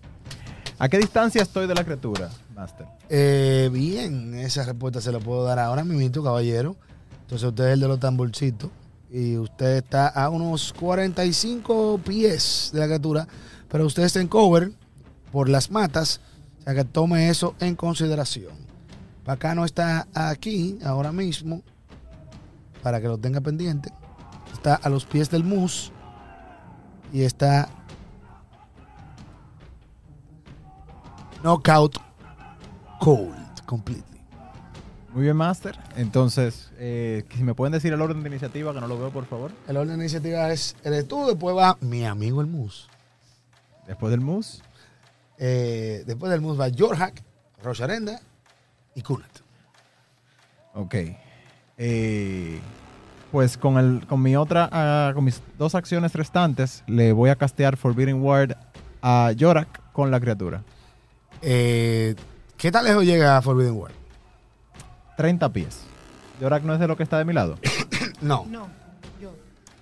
¿A qué distancia estoy de la criatura, Master? Eh, bien, esa respuesta se la puedo dar ahora mismo, caballero. Entonces usted es el de los tamborcitos y usted está a unos 45 pies de la criatura, pero usted está en cover por las matas, o sea que tome eso en consideración. Bacano está aquí ahora mismo, para que lo tenga pendiente. Está a los pies del mus y está knockout cold completely. Muy bien, Master. Entonces, eh, si me pueden decir el orden de iniciativa, que no lo veo, por favor. El orden de iniciativa es eres tú, después va mi amigo el mus. Después del mus. Eh, después del mus va Jorhak, Rocharenda y Kunat. Ok. Eh, pues con, el, con mi otra, ah, con mis dos acciones restantes, le voy a castear Forbidden Word a Yorak con la criatura. Eh, ¿Qué tan lejos llega Forbidden World? 30 pies. Yorak no es de lo que está de mi lado. No, No, yo.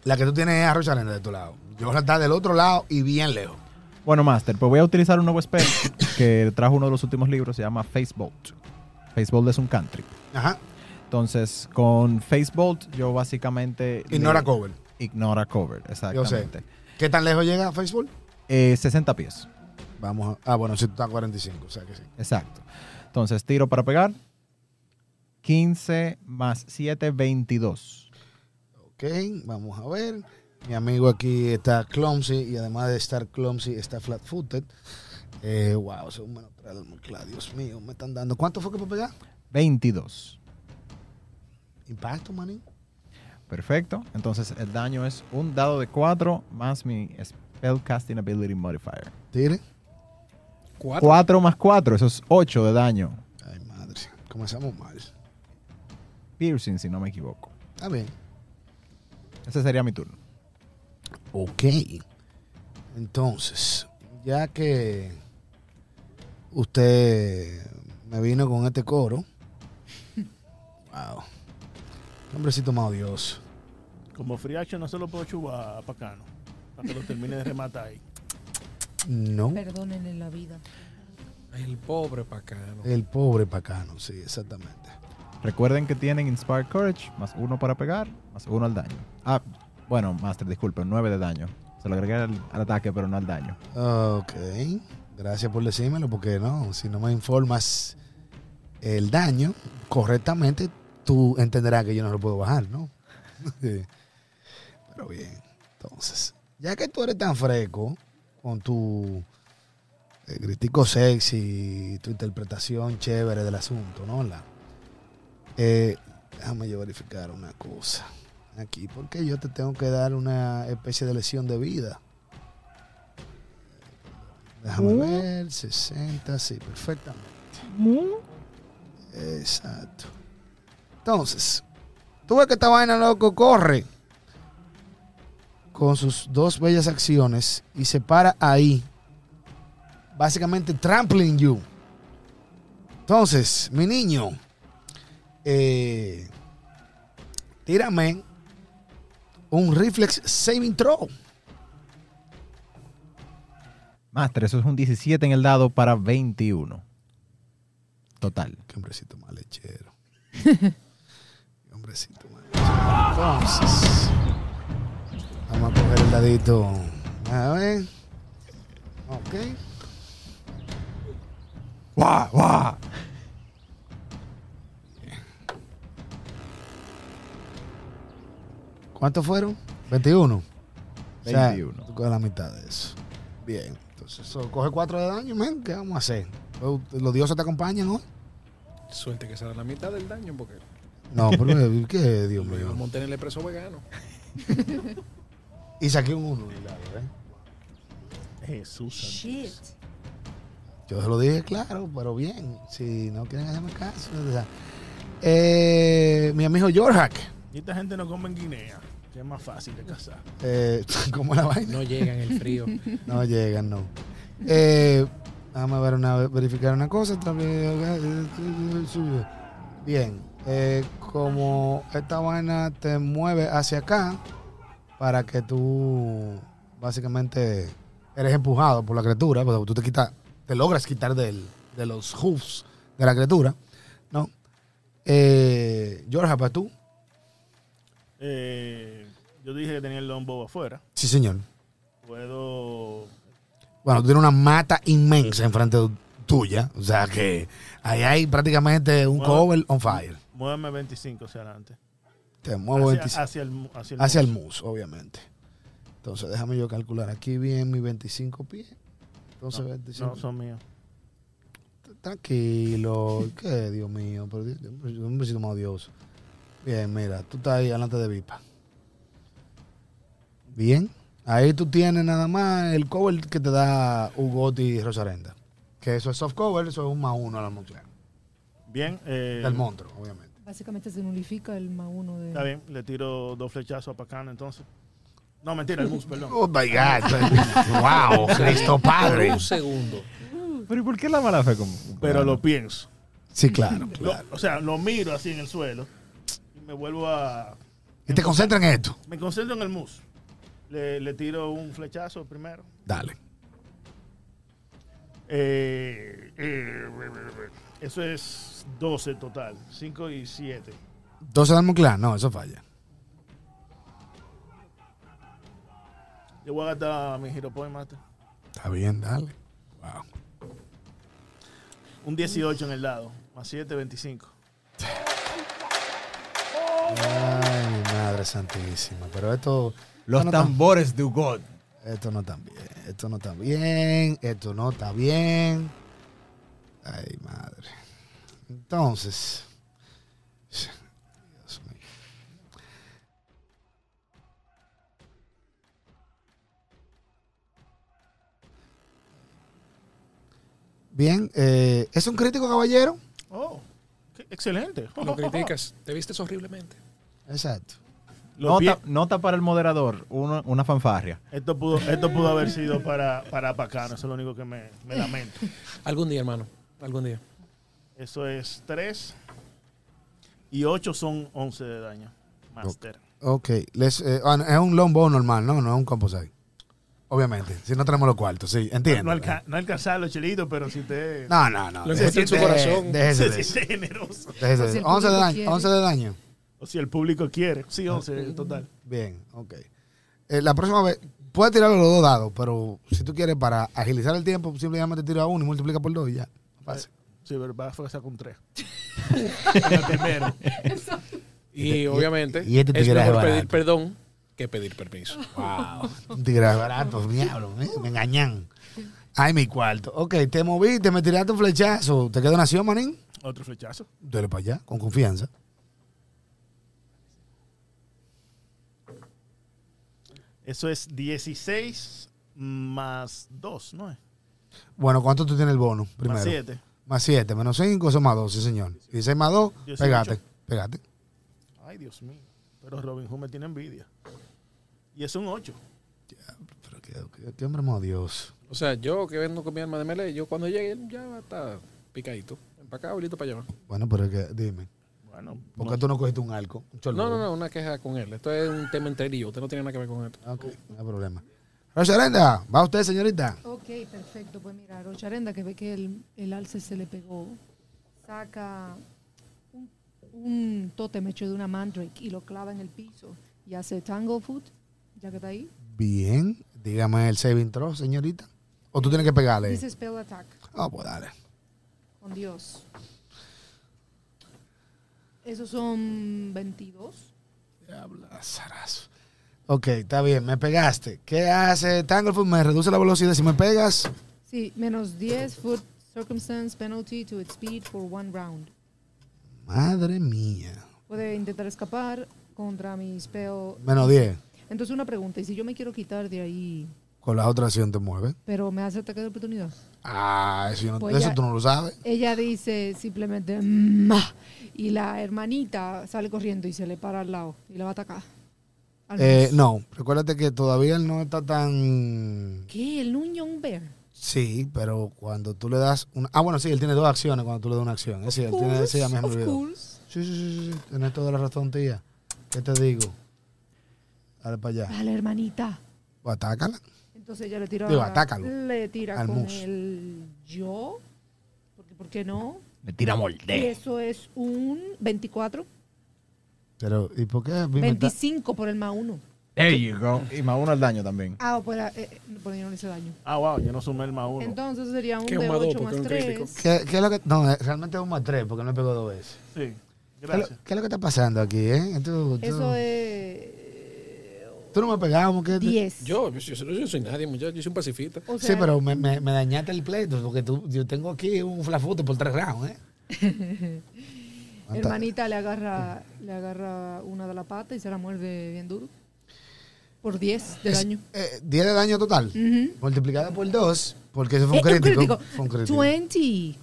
la que tú tienes es a Rocharenda de tu lado. Jorhak está del otro lado y bien lejos. Bueno, Master, pues voy a utilizar un nuevo spell que trajo uno de los últimos libros, se llama Face Bolt. Face Bolt es un country. Ajá. Entonces, con Face Bolt, yo básicamente. Ignora cover. Ignora cover, Yo sé. exactamente. ¿Qué tan lejos llega Facebook? Eh, 60 pies. Vamos a. Ah, bueno, si tú estás a 45, o sea que sí. Exacto. Entonces, tiro para pegar. 15 más 7, 22. Ok, vamos a ver. Mi amigo aquí está clumsy y además de estar clumsy está flat footed. Eh, wow, manotral muy claro. Dios mío, me están dando. ¿Cuánto fue que para pegar? 22. Impacto, maní. Perfecto. Entonces, el daño es un dado de 4 más mi Spellcasting Ability Modifier. Tire. Cuatro. 4 más 4, eso es 8 de daño. Ay, madre. Comenzamos mal. Piercing, si no me equivoco. Está bien. Ese sería mi turno. Ok. Entonces, ya que usted me vino con este coro. Wow. Hombrecito más odioso. Como free action no se lo puedo chubar a Pacano. Para que lo termine de rematar ahí. No. Perdónenle la vida. El pobre pacano. El pobre pacano, sí, exactamente. Recuerden que tienen Inspired Courage, más 1 para pegar, más 1 al daño. Ah, bueno, Master, disculpen, 9 de daño. Se lo agregué al, ataque, pero no al daño. Ok. Gracias por decírmelo, porque no, si no me informas el daño correctamente, tú entenderás que yo no lo puedo bajar, ¿no? Sí. Pero bien, entonces, ya que tú eres tan fresco con tu eh, gritico sexy, tu interpretación chévere del asunto, ¿no? Eh, déjame yo verificar una cosa aquí, porque yo te tengo que dar una especie de lesión de vida. Déjame ver, 60, sí, perfectamente. Exacto. Entonces, tú ves que esta vaina loco corre con sus dos bellas acciones y se para ahí. Básicamente trampling you. Entonces, mi niño, eh, tírame un reflex saving throw. Master, eso es un 17 en el dado para 21. Total. Qué hombrecito más lechero. Qué hombrecito más lechero. Entonces, vamos a coger el dadito. A ver. Ok. ¡Guau, guau! ¿Cuántos fueron? 21. O sea, 21. tú coges la mitad de eso. Bien. Entonces, eso, coge 4 de daño, men. ¿Qué vamos a hacer? ¿Los dioses te acompañan hoy? Suerte que será la mitad del daño porque No, pero ¿qué, Dios mío? íbamos a tener el preso vegano. Y saqué un 1 ¿eh? Jesús. Shit. Yo se lo dije claro, pero bien. Si no quieren hacerme caso. o sea. Eh, mi amigo Jorhak. Y esta gente no come en Guinea. Que es más fácil de cazar. Eh, ¿Cómo la vaina? No llega en el frío. No llegan, no. Eh, vamos a ver una, verificar una cosa. vez. Bien, eh, como esta vaina te mueve hacia acá para que tú básicamente eres empujado por la criatura, porque tú te quitas, te logras quitar del- de los hoofs de la criatura, ¿no? Eh, George, para tú. Eh, yo dije que tenía el longbow afuera. Sí, señor. Puedo. Bueno, tú tienes una mata inmensa enfrente tuya. O sea que ahí hay prácticamente un Bueno. cover on fire. Muéveme 25 hacia adelante. Te muevo Hacia, 25 hacia el, hacia el hacia el mouse. mus, obviamente. Entonces, déjame yo calcular aquí bien mis 25 pies. Entonces, No, 25. no, son míos. Tranquilo. ¿Qué, Dios mío? Pero Dios- yo me siento más odioso. Bien, mira, tú estás ahí delante de Vipa. Bien. Ahí tú tienes nada más el cover que te da Ugoti y Rosarenda. Que eso es soft cover, eso es un más uno a la montaña. Bien. eh, Del monstruo, obviamente. Básicamente se nulifica el más uno de. Está bien, le tiro dos flechazos a Pacano entonces. No, mentira, el mus, perdón. Oh my God. wow, Cristo Padre. un segundo. Pero ¿y por qué la mala fe? Como, Pero lo pienso. Sí, claro, Lo- o sea, lo miro así en el suelo me vuelvo a. Y te concentras en esto. Me concentro en el mus. Le, le tiro un flechazo primero. Dale. Eh, eh, eso es 12 total. 5 y 7. 12 de nuclear, no, eso falla. Yo voy a gastar mi Hero Point Master. Está bien, dale. Wow. Un 18 en el lado. Más 7, 25. Ay, madre santísima. Pero esto, Los no, tambores de God. esto no está bien. Esto no está bien. Esto no está bien. Ay, madre. Entonces. Dios mío. Bien, eh, ¿es un crítico caballero? Oh, qué excelente. Lo criticas. Te vistes horriblemente. Exacto. Nota, nota para el moderador, una, una fanfarria. esto, pudo, esto pudo haber sido para, para Pacano. Eso es lo único que me, me lamento. Algún día, hermano. Algún día. Eso es 3. Y 8 son 11 de daño. Master. Ok, les, eh, ah, es un longbow normal, ¿no? No es un composite. Obviamente, si no tenemos los cuartos, sí, entiendo. No, alca no alcanzar los chelitos, pero si usted No, no, no. Lo en su de- corazón. Déjese se de generoso. déjese de Si el eso. 11 de daño. quiere. 11 de daño. O si el público quiere. Sí, 11 en total. Bien, ok. Eh, la próxima vez, puedes tirar los dos dados, pero si tú quieres para agilizar el tiempo, simplemente tira uno y multiplica por dos y ya. Fácil. Sí, pero va a fuerza con 3. en el primero. Y obviamente y este es mejor barato. pedir perdón que pedir permiso. Wow. Un tigre barato, diablo, ¿eh? me engañan. Ay, mi cuarto. Ok, te moviste, me tiraste un flechazo. ¿Te quedó nación, manín? Otro flechazo. Dale para allá, con confianza. Eso es 16 más 2, ¿no es? Bueno, ¿cuánto tú tienes el bono? Primero. Más 7. Más 7, menos 5, eso más 2, sí, señor. 16 más 2, 18. pegate, pegate. Ay, Dios mío. Pero Robin Hood me tiene envidia. Y es un 8. Pero qué, qué- qué hombre más odioso. O sea, yo que vendo con mi alma de melee, yo cuando llegue ya va a estar picadito, empacado y listo para llevar. Bueno, pero es que, dime, Bueno, ¿por no qué tú no cogiste un arco? Un? No, no, no, una queja con él. Esto es un tema entre él y yo. Usted no tiene nada que ver con esto. Ok, no hay problema. Rosarenda, ¿va usted, señorita? Ok, perfecto. Pues mira, Rocharenda, que ve que el, el alce se le pegó, saca un, un tótem hecho de una mandrake y lo clava en el piso y hace Tanglefoot, ya que está ahí. Bien, dígame el saving throw, señorita. ¿O tú tienes que pegarle? Dice Spell Attack, Ah, pues dale. con Dios. Esos son 22. Diablo, zarazo. Ok, está bien, me pegaste. ¿Qué hace Tanglefoot? Me reduce la velocidad. Si me pegas, Sí, menos 10 foot circumstance penalty to its speed for one round. madre mía. Puede intentar escapar contra mi spell. Menos 10. Entonces una pregunta, y si yo me quiero quitar de ahí, Con la otra acción te mueve. pero me hace ataque de oportunidad? Ah, eso, yo no- Pues eso ya- tú no lo sabes. Ella dice simplemente "Ma", y la hermanita sale corriendo y se le para al lado y la va a atacar. Eh, no, recuérdate que todavía él no está tan... ¿Qué? ¿El Union Bear? Sí, pero cuando tú le das una... Ah, bueno, sí, él tiene dos acciones cuando tú le das una acción. Es cierto, tiene, sí. Sí, sí, sí, tienes toda la razón, tía. ¿Qué te digo? Dale para allá. Vale, hermanita. O atácala. Entonces ella le tira. Digo, atácalo. Le tira Al con mus. el yo. Porque, ¿Por qué no? Le tira Y molde. eso es un 24. Pero, ¿y por qué? a mí me está- 25 por el más uno. There you go. Y más uno al daño también. Ah, pues eh, eh, por ahí no le hice daño. Ah, wow, yo no sumé el más uno. Entonces sería un ¿Qué de un más dos? 8 Porque más es un 3. crítico. ¿Qué, qué es lo que.? No, eh, realmente es un más tres, porque no me pegó dos veces. sí, ¿Qué es, lo, gracias. qué es lo que está pasando aquí, eh? Tú, tú- Eso es Tú no me pegamos, ¿qué? 10. Yo, yo, yo no soy nadie, muchacho, yo soy un pacifista. O Sí, pero me, me, me dañaste el pleito, porque tú, yo tengo aquí un flafute por tres rounds, ¿eh? hermanita le agarra, le agarra una de la pata y se la muerde bien duro. Por 10 de Es- daño. eh, 10 de daño total. Ujú. Multiplicado por 2, porque eso fue un Eh, un crítico. crítico. Fue un crítico. 20.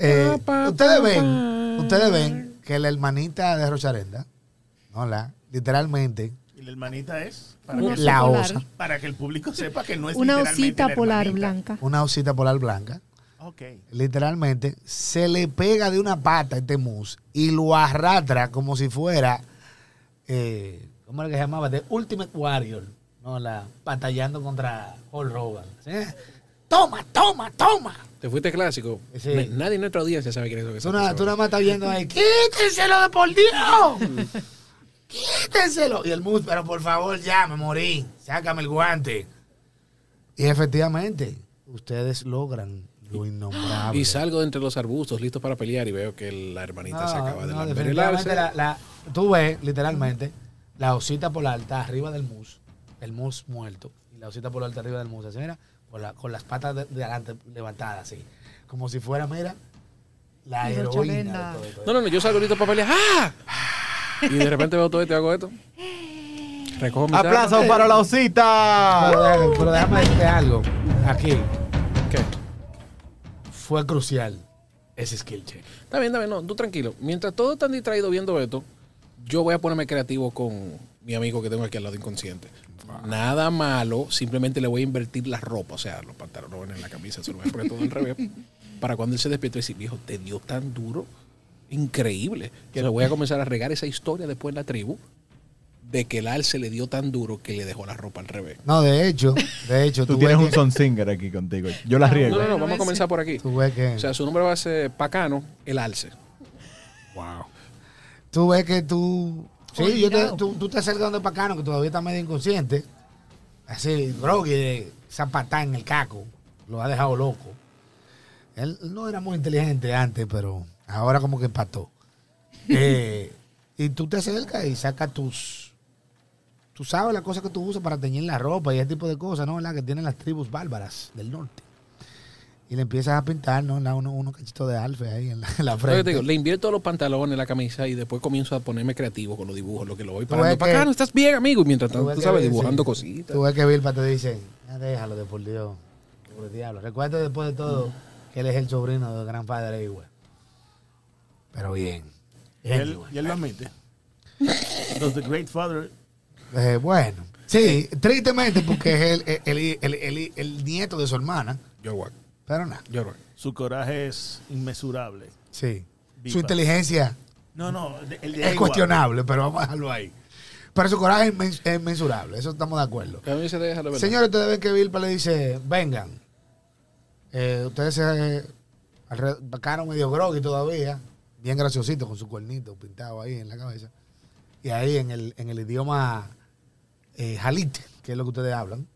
Eh, Pa, pa, ustedes pa, ven, pa. ustedes ven que la hermanita de Rocharenda, no la, literalmente, Y la hermanita es para, que, la osa, para que el público sepa que no es Una literalmente osita la polar hermanita. blanca. una osita polar blanca, Ok. literalmente se le pega de una pata a este mus y lo arrastra como si fuera, eh, ¿cómo era que se llamaba? The Ultimate Warrior, no la batallando contra Hulk Hogan. ¿sí? Toma, toma, toma. Te fuiste clásico. Sí. Nadie en nuestra audiencia sabe quién es eso que pasó. tú nada más estás viendo ahí, quítenselo de por Dios. quítenselo. Y el mus, pero por favor ya, me morí. Sácame el guante. Y efectivamente, ustedes logran lo innombrable. Y salgo de entre los arbustos, listo para pelear, y veo que la hermanita se acaba de no, definitivamente la, la- tú ves, literalmente, la osita polar está arriba del mus, el mus muerto, y la osita polar está arriba del mus, así, mira, con, la- con las patas de, de adelante levantadas, así, como si fuera, mira, la heroína. De todo. No, no, no, yo salgo listo para pelear. ¡Ah! Y de repente veo todo esto y hago esto. Recojo mi ¡Aplausos para la Pero, osita! déjame- pero déjame decirte algo, aquí, ¿Qué? fue crucial ese skill check. Está bien, está bien, no, tú tranquilo. Mientras todos están distraídos viendo esto, yo voy a ponerme creativo con mi amigo que tengo aquí al lado inconsciente. Nada malo, simplemente le voy a invertir la ropa, o sea, los pantalones en la camisa, se lo voy a poner todo al revés. Para cuando él se despierte, decir, viejo, te dio tan duro, increíble. Que voy a comenzar a regar esa historia después en la tribu de que el alce le dio tan duro que le dejó la ropa al revés. No, de hecho, de hecho, Tú tú, tienes un que, son singer aquí contigo. Yo la riego. No, no, no, vamos a comenzar por aquí. tú ves que, O sea, su nombre va a ser Pacano, el alce. Wow. Tú ves que tú. Sí, yo te, tú, tú te acercas donde Pacano, que todavía está medio inconsciente. Así, groggy, de patada en el caco. Lo ha dejado loco. Él no era muy inteligente antes, pero ahora como que empató. Eh, y tú te acercas y sacas tus. Tú sabes las cosas que tú usas para teñir la ropa y ese tipo de cosas, ¿no? ¿Verdad? Que tienen las tribus bárbaras del norte. Y le empiezas a pintar, ¿no? La- Uno, unos cachitos de alfe ahí en la, en la frente. te digo, le invierto los pantalones, la camisa y después comienzo a ponerme creativo con los dibujos, lo que lo voy parando. que- Pacano, estás bien, amigo. Y mientras tanto, tú que sabes, sí. dibujando cositas. Tú ves que Vilpa te dice, "Ya déjalo de por Dios, pobre diablo. Recuerda después de todo que él es el sobrino del gran padre Ewe. Pero bien. Y él, Anyway. y él lo admite. Does the great father Eh, bueno, sí, tristemente porque es el, el, el, el- el nieto de su hermana, Yo pero nada, yo. Su coraje es inmesurable. sí. Su inteligencia No, no, de- el de es cuestionable, pero vamos a dejarlo ahí. Pero su coraje es es inmensurable, eso estamos de acuerdo. Que a mí se deja la verdad. Señores, ustedes ven que Vilpa le dice, vengan. Eh, ustedes se alre- bacano medio groggy todavía, bien graciosito con su cuernito pintado ahí en la cabeza. Y ahí en el, en el idioma eh, Jalit, que es lo que ustedes hablan,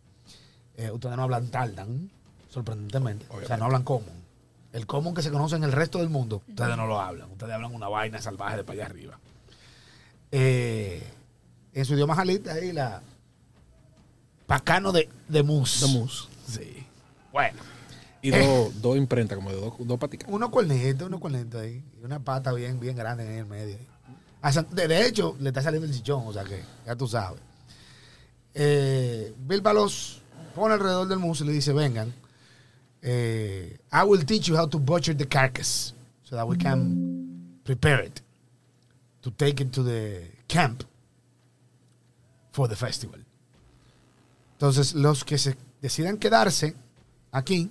eh, ustedes no hablan Taldan, sorprendentemente. O sea, no hablan común. El común que se conoce en el resto del mundo, ustedes no lo hablan. Ustedes hablan una vaina salvaje de para allá arriba. Eh, en su idioma Jalit, ahí la, Pacano de, de mus. De mus. Sí. Bueno. Y dos dos imprentas, como de dos, dos paticas. Unos cuernitos, unos cuernitos ahí. Y una pata bien, bien grande en el medio. Ah, De, hecho, le está saliendo el chichón, o sea que ya tú sabes. Eh, Bilba los pone alrededor del mus y le dice, vengan. eh, I will teach you how to butcher the carcass so that we can prepare it to take it to the camp for the festival. Entonces, los que se decidan quedarse aquí,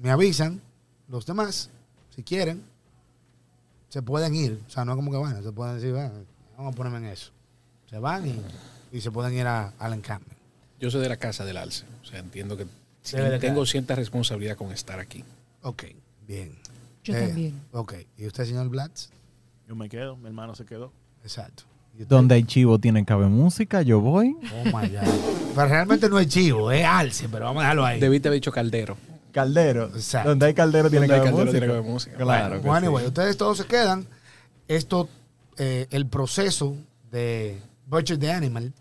me avisan, los demás, si quieren, se pueden ir. O sea, no es como que bueno, se pueden decir, bueno, vamos a ponerme en eso. Se van y, y se pueden ir a- al encampment. Yo soy de la casa del alce. O sea, entiendo que sí, tengo cierta responsabilidad con estar aquí. Ok, bien. Yo Eh, también. Ok, ¿y usted, señor Blatz? Yo me quedo, mi hermano se quedó. Exacto. Donde hay chivo tienen cabe música, yo voy. Oh my God. Pero realmente no es chivo, es alce, pero vamos a dejarlo ahí. Debiste haber dicho caldero. Caldero. Exacto. Donde hay caldero tiene hay caldero que haber música. Claro. Bueno, sí. ustedes todos se quedan. Esto, eh, el proceso de Butcher the Animal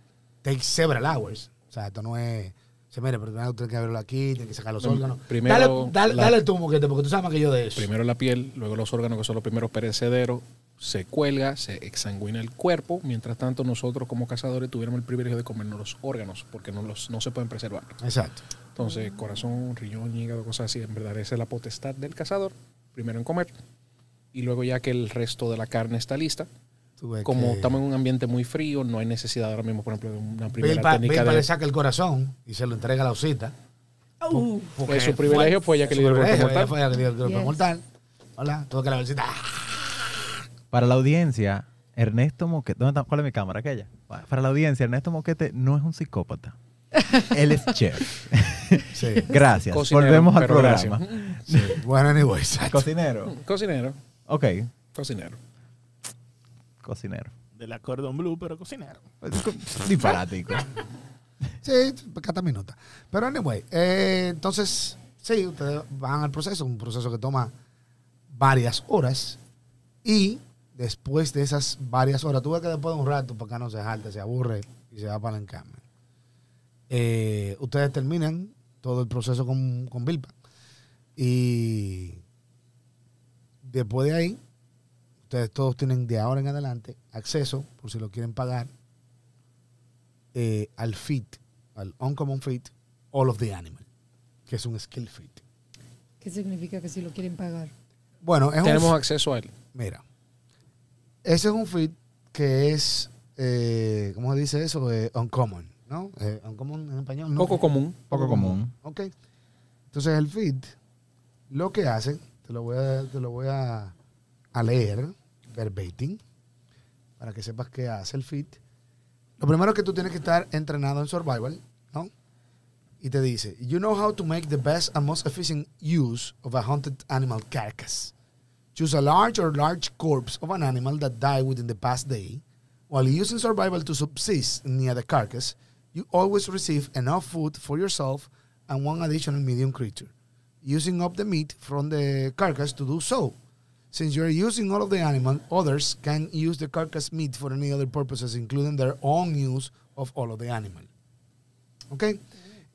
takes several hours. O sea, esto no es. Se mire, pero primero tiene que abrirlo aquí, tiene que sacar los No, órganos. primero dale, dale, la- dale porque tú sabes más que yo de eso. Primero la piel, luego los órganos que son los primeros perecederos, se cuelga, se exsanguina el cuerpo. Mientras tanto, nosotros como cazadores tuviéramos el privilegio de comernos los órganos, porque no, los, no se pueden preservar. Exacto. Entonces, corazón, riñón, hígado, cosas así, en verdad esa es la potestad del cazador, primero en comer, y luego ya que el resto de la carne está lista, como que estamos en un ambiente muy frío, no hay necesidad ahora mismo, por ejemplo, de una primera Bilba, técnica Bilba de... le saca el corazón y se lo entrega a la osita. Porque Pues su privilegio fue ella que su le dio el golpe privilegio, mortal. fue ella que le dio el golpe Yes. mortal. Hola, todo que la bolsita. Para la audiencia, Ernesto Moquete. ¿dónde está? ¿Cuál es mi cámara? Aquella. Para la audiencia, Ernesto Moquete no es un psicópata. Él es chef. Sí. Gracias. Cocinero, Volvemos al programa. sí. Bueno, anyway. Cocinero. Cocinero, Ok, cocinero. cocinero. Del acordón blue, pero cocinero. Disparático. Sí, cata minuta. Pero anyway, eh, entonces, sí, ustedes van al proceso, un proceso que toma varias horas. Y después de esas varias horas, tú ves que después de un rato, porque acá no se jalta, se aburre y se va para el encamen. Eh, ustedes terminan todo el proceso con, con Bilpa. Y después de ahí, ustedes todos tienen de ahora en adelante acceso, por si lo quieren pagar, eh, al fit, al uncommon fit, all of the animal, que es un skill fit. ¿Qué significa que si lo quieren pagar? Bueno, es Tenemos un, acceso a él. mira, ese es un fit que es, eh, ¿cómo se dice eso? Eh, uncommon, ¿no? Eh, uncommon en español, ¿no? Poco común. Poco común. Ok. Entonces el fit, lo que hace, te lo voy a, te lo voy a, a leer verbatim, para que sepas qué hace el fit. Lo primero es que tú tienes que estar entrenado en survival, ¿no? Y te dice, you know how to make the best and most efficient use of a hunted animal carcass. Choose a large or large corpse of an animal that died within the past day. While using survival to subsist near the carcass, you always receive enough food for yourself and one additional medium creature, using up the meat from the carcass to do so. Since you're using all of the animal, others can use the carcass meat for any other purposes, including their own use of all of the animal. ¿Ok?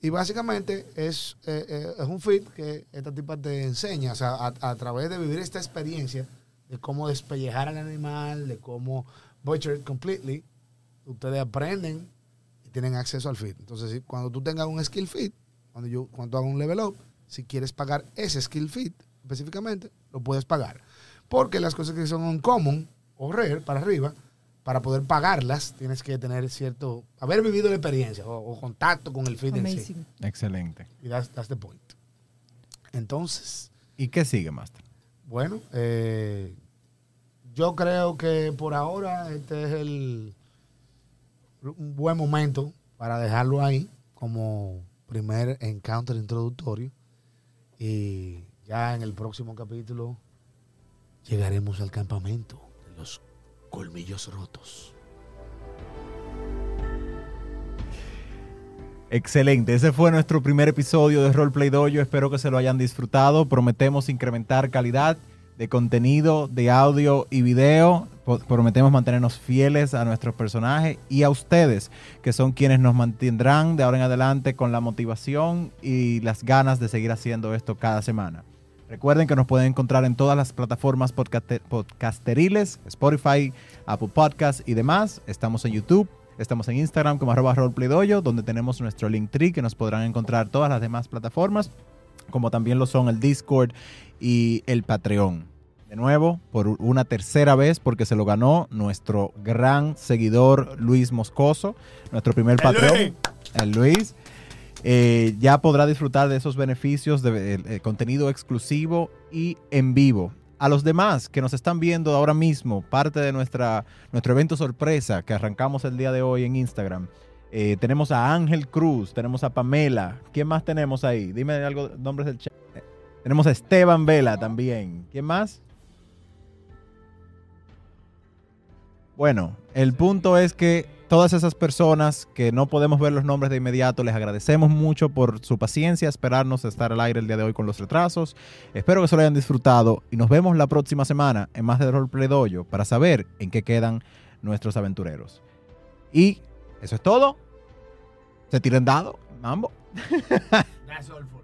Y básicamente es, eh, eh, es un fit que esta tipa te enseña, o sea, a, a través de vivir esta experiencia de cómo despellejar al animal, de cómo butcher it completely, ustedes aprenden tienen acceso al fit. Entonces, si- cuando tú tengas un skill fit, cuando yo cuando tú hagas un level up, si quieres pagar ese skill fit específicamente, lo puedes pagar. Porque las cosas que son uncommon o rare para arriba, para poder pagarlas, tienes que tener cierto, haber vivido la experiencia o, o contacto con el fit en sí. Amazing. Excelente. Y that's, that's the point. Entonces, ¿Y qué sigue, Master? bueno, eh, yo creo que por ahora este es el un buen momento para dejarlo ahí como primer encounter introductorio y ya en el próximo capítulo llegaremos al campamento de los colmillos rotos. Excelente, ese fue nuestro primer episodio de Roleplay Dojo. Espero que se lo hayan disfrutado. Prometemos incrementar calidad de contenido, de audio y video. Prometemos mantenernos fieles a nuestros personajes y a ustedes, que son quienes nos mantendrán de ahora en adelante con la motivación y las ganas de seguir haciendo esto cada semana. Recuerden que nos pueden encontrar en todas las plataformas podcaste- podcasteriles, Spotify, Apple Podcasts y demás. Estamos en YouTube, estamos en Instagram como arroba roleplaydoyo, donde tenemos nuestro link tree que nos podrán encontrar todas las demás plataformas, como también lo son el Discord y el Patreon. de nuevo por una tercera vez porque se lo ganó nuestro gran seguidor Luis Moscoso, nuestro primer ¡El patrón, Luis! el Luis. Eh, ya podrá disfrutar de esos beneficios de eh, contenido exclusivo y en vivo. A los demás que nos están viendo ahora mismo, parte de nuestra, nuestro evento sorpresa que arrancamos el día de hoy en Instagram. Eh, tenemos a Ángel Cruz, tenemos a Pamela. ¿Quién más tenemos ahí? Dime algo, nombres del chat. Tenemos a Esteban Vela también. ¿Quién más? Bueno, el punto es que todas esas personas que no podemos ver los nombres de inmediato, les agradecemos mucho por su paciencia, esperarnos estar al aire el día de hoy con los retrasos. Espero que se lo hayan disfrutado y nos vemos la próxima semana en más de Roleplay Dojo para saber en qué quedan nuestros aventureros. Y eso es todo. Se tiren dado, mambo.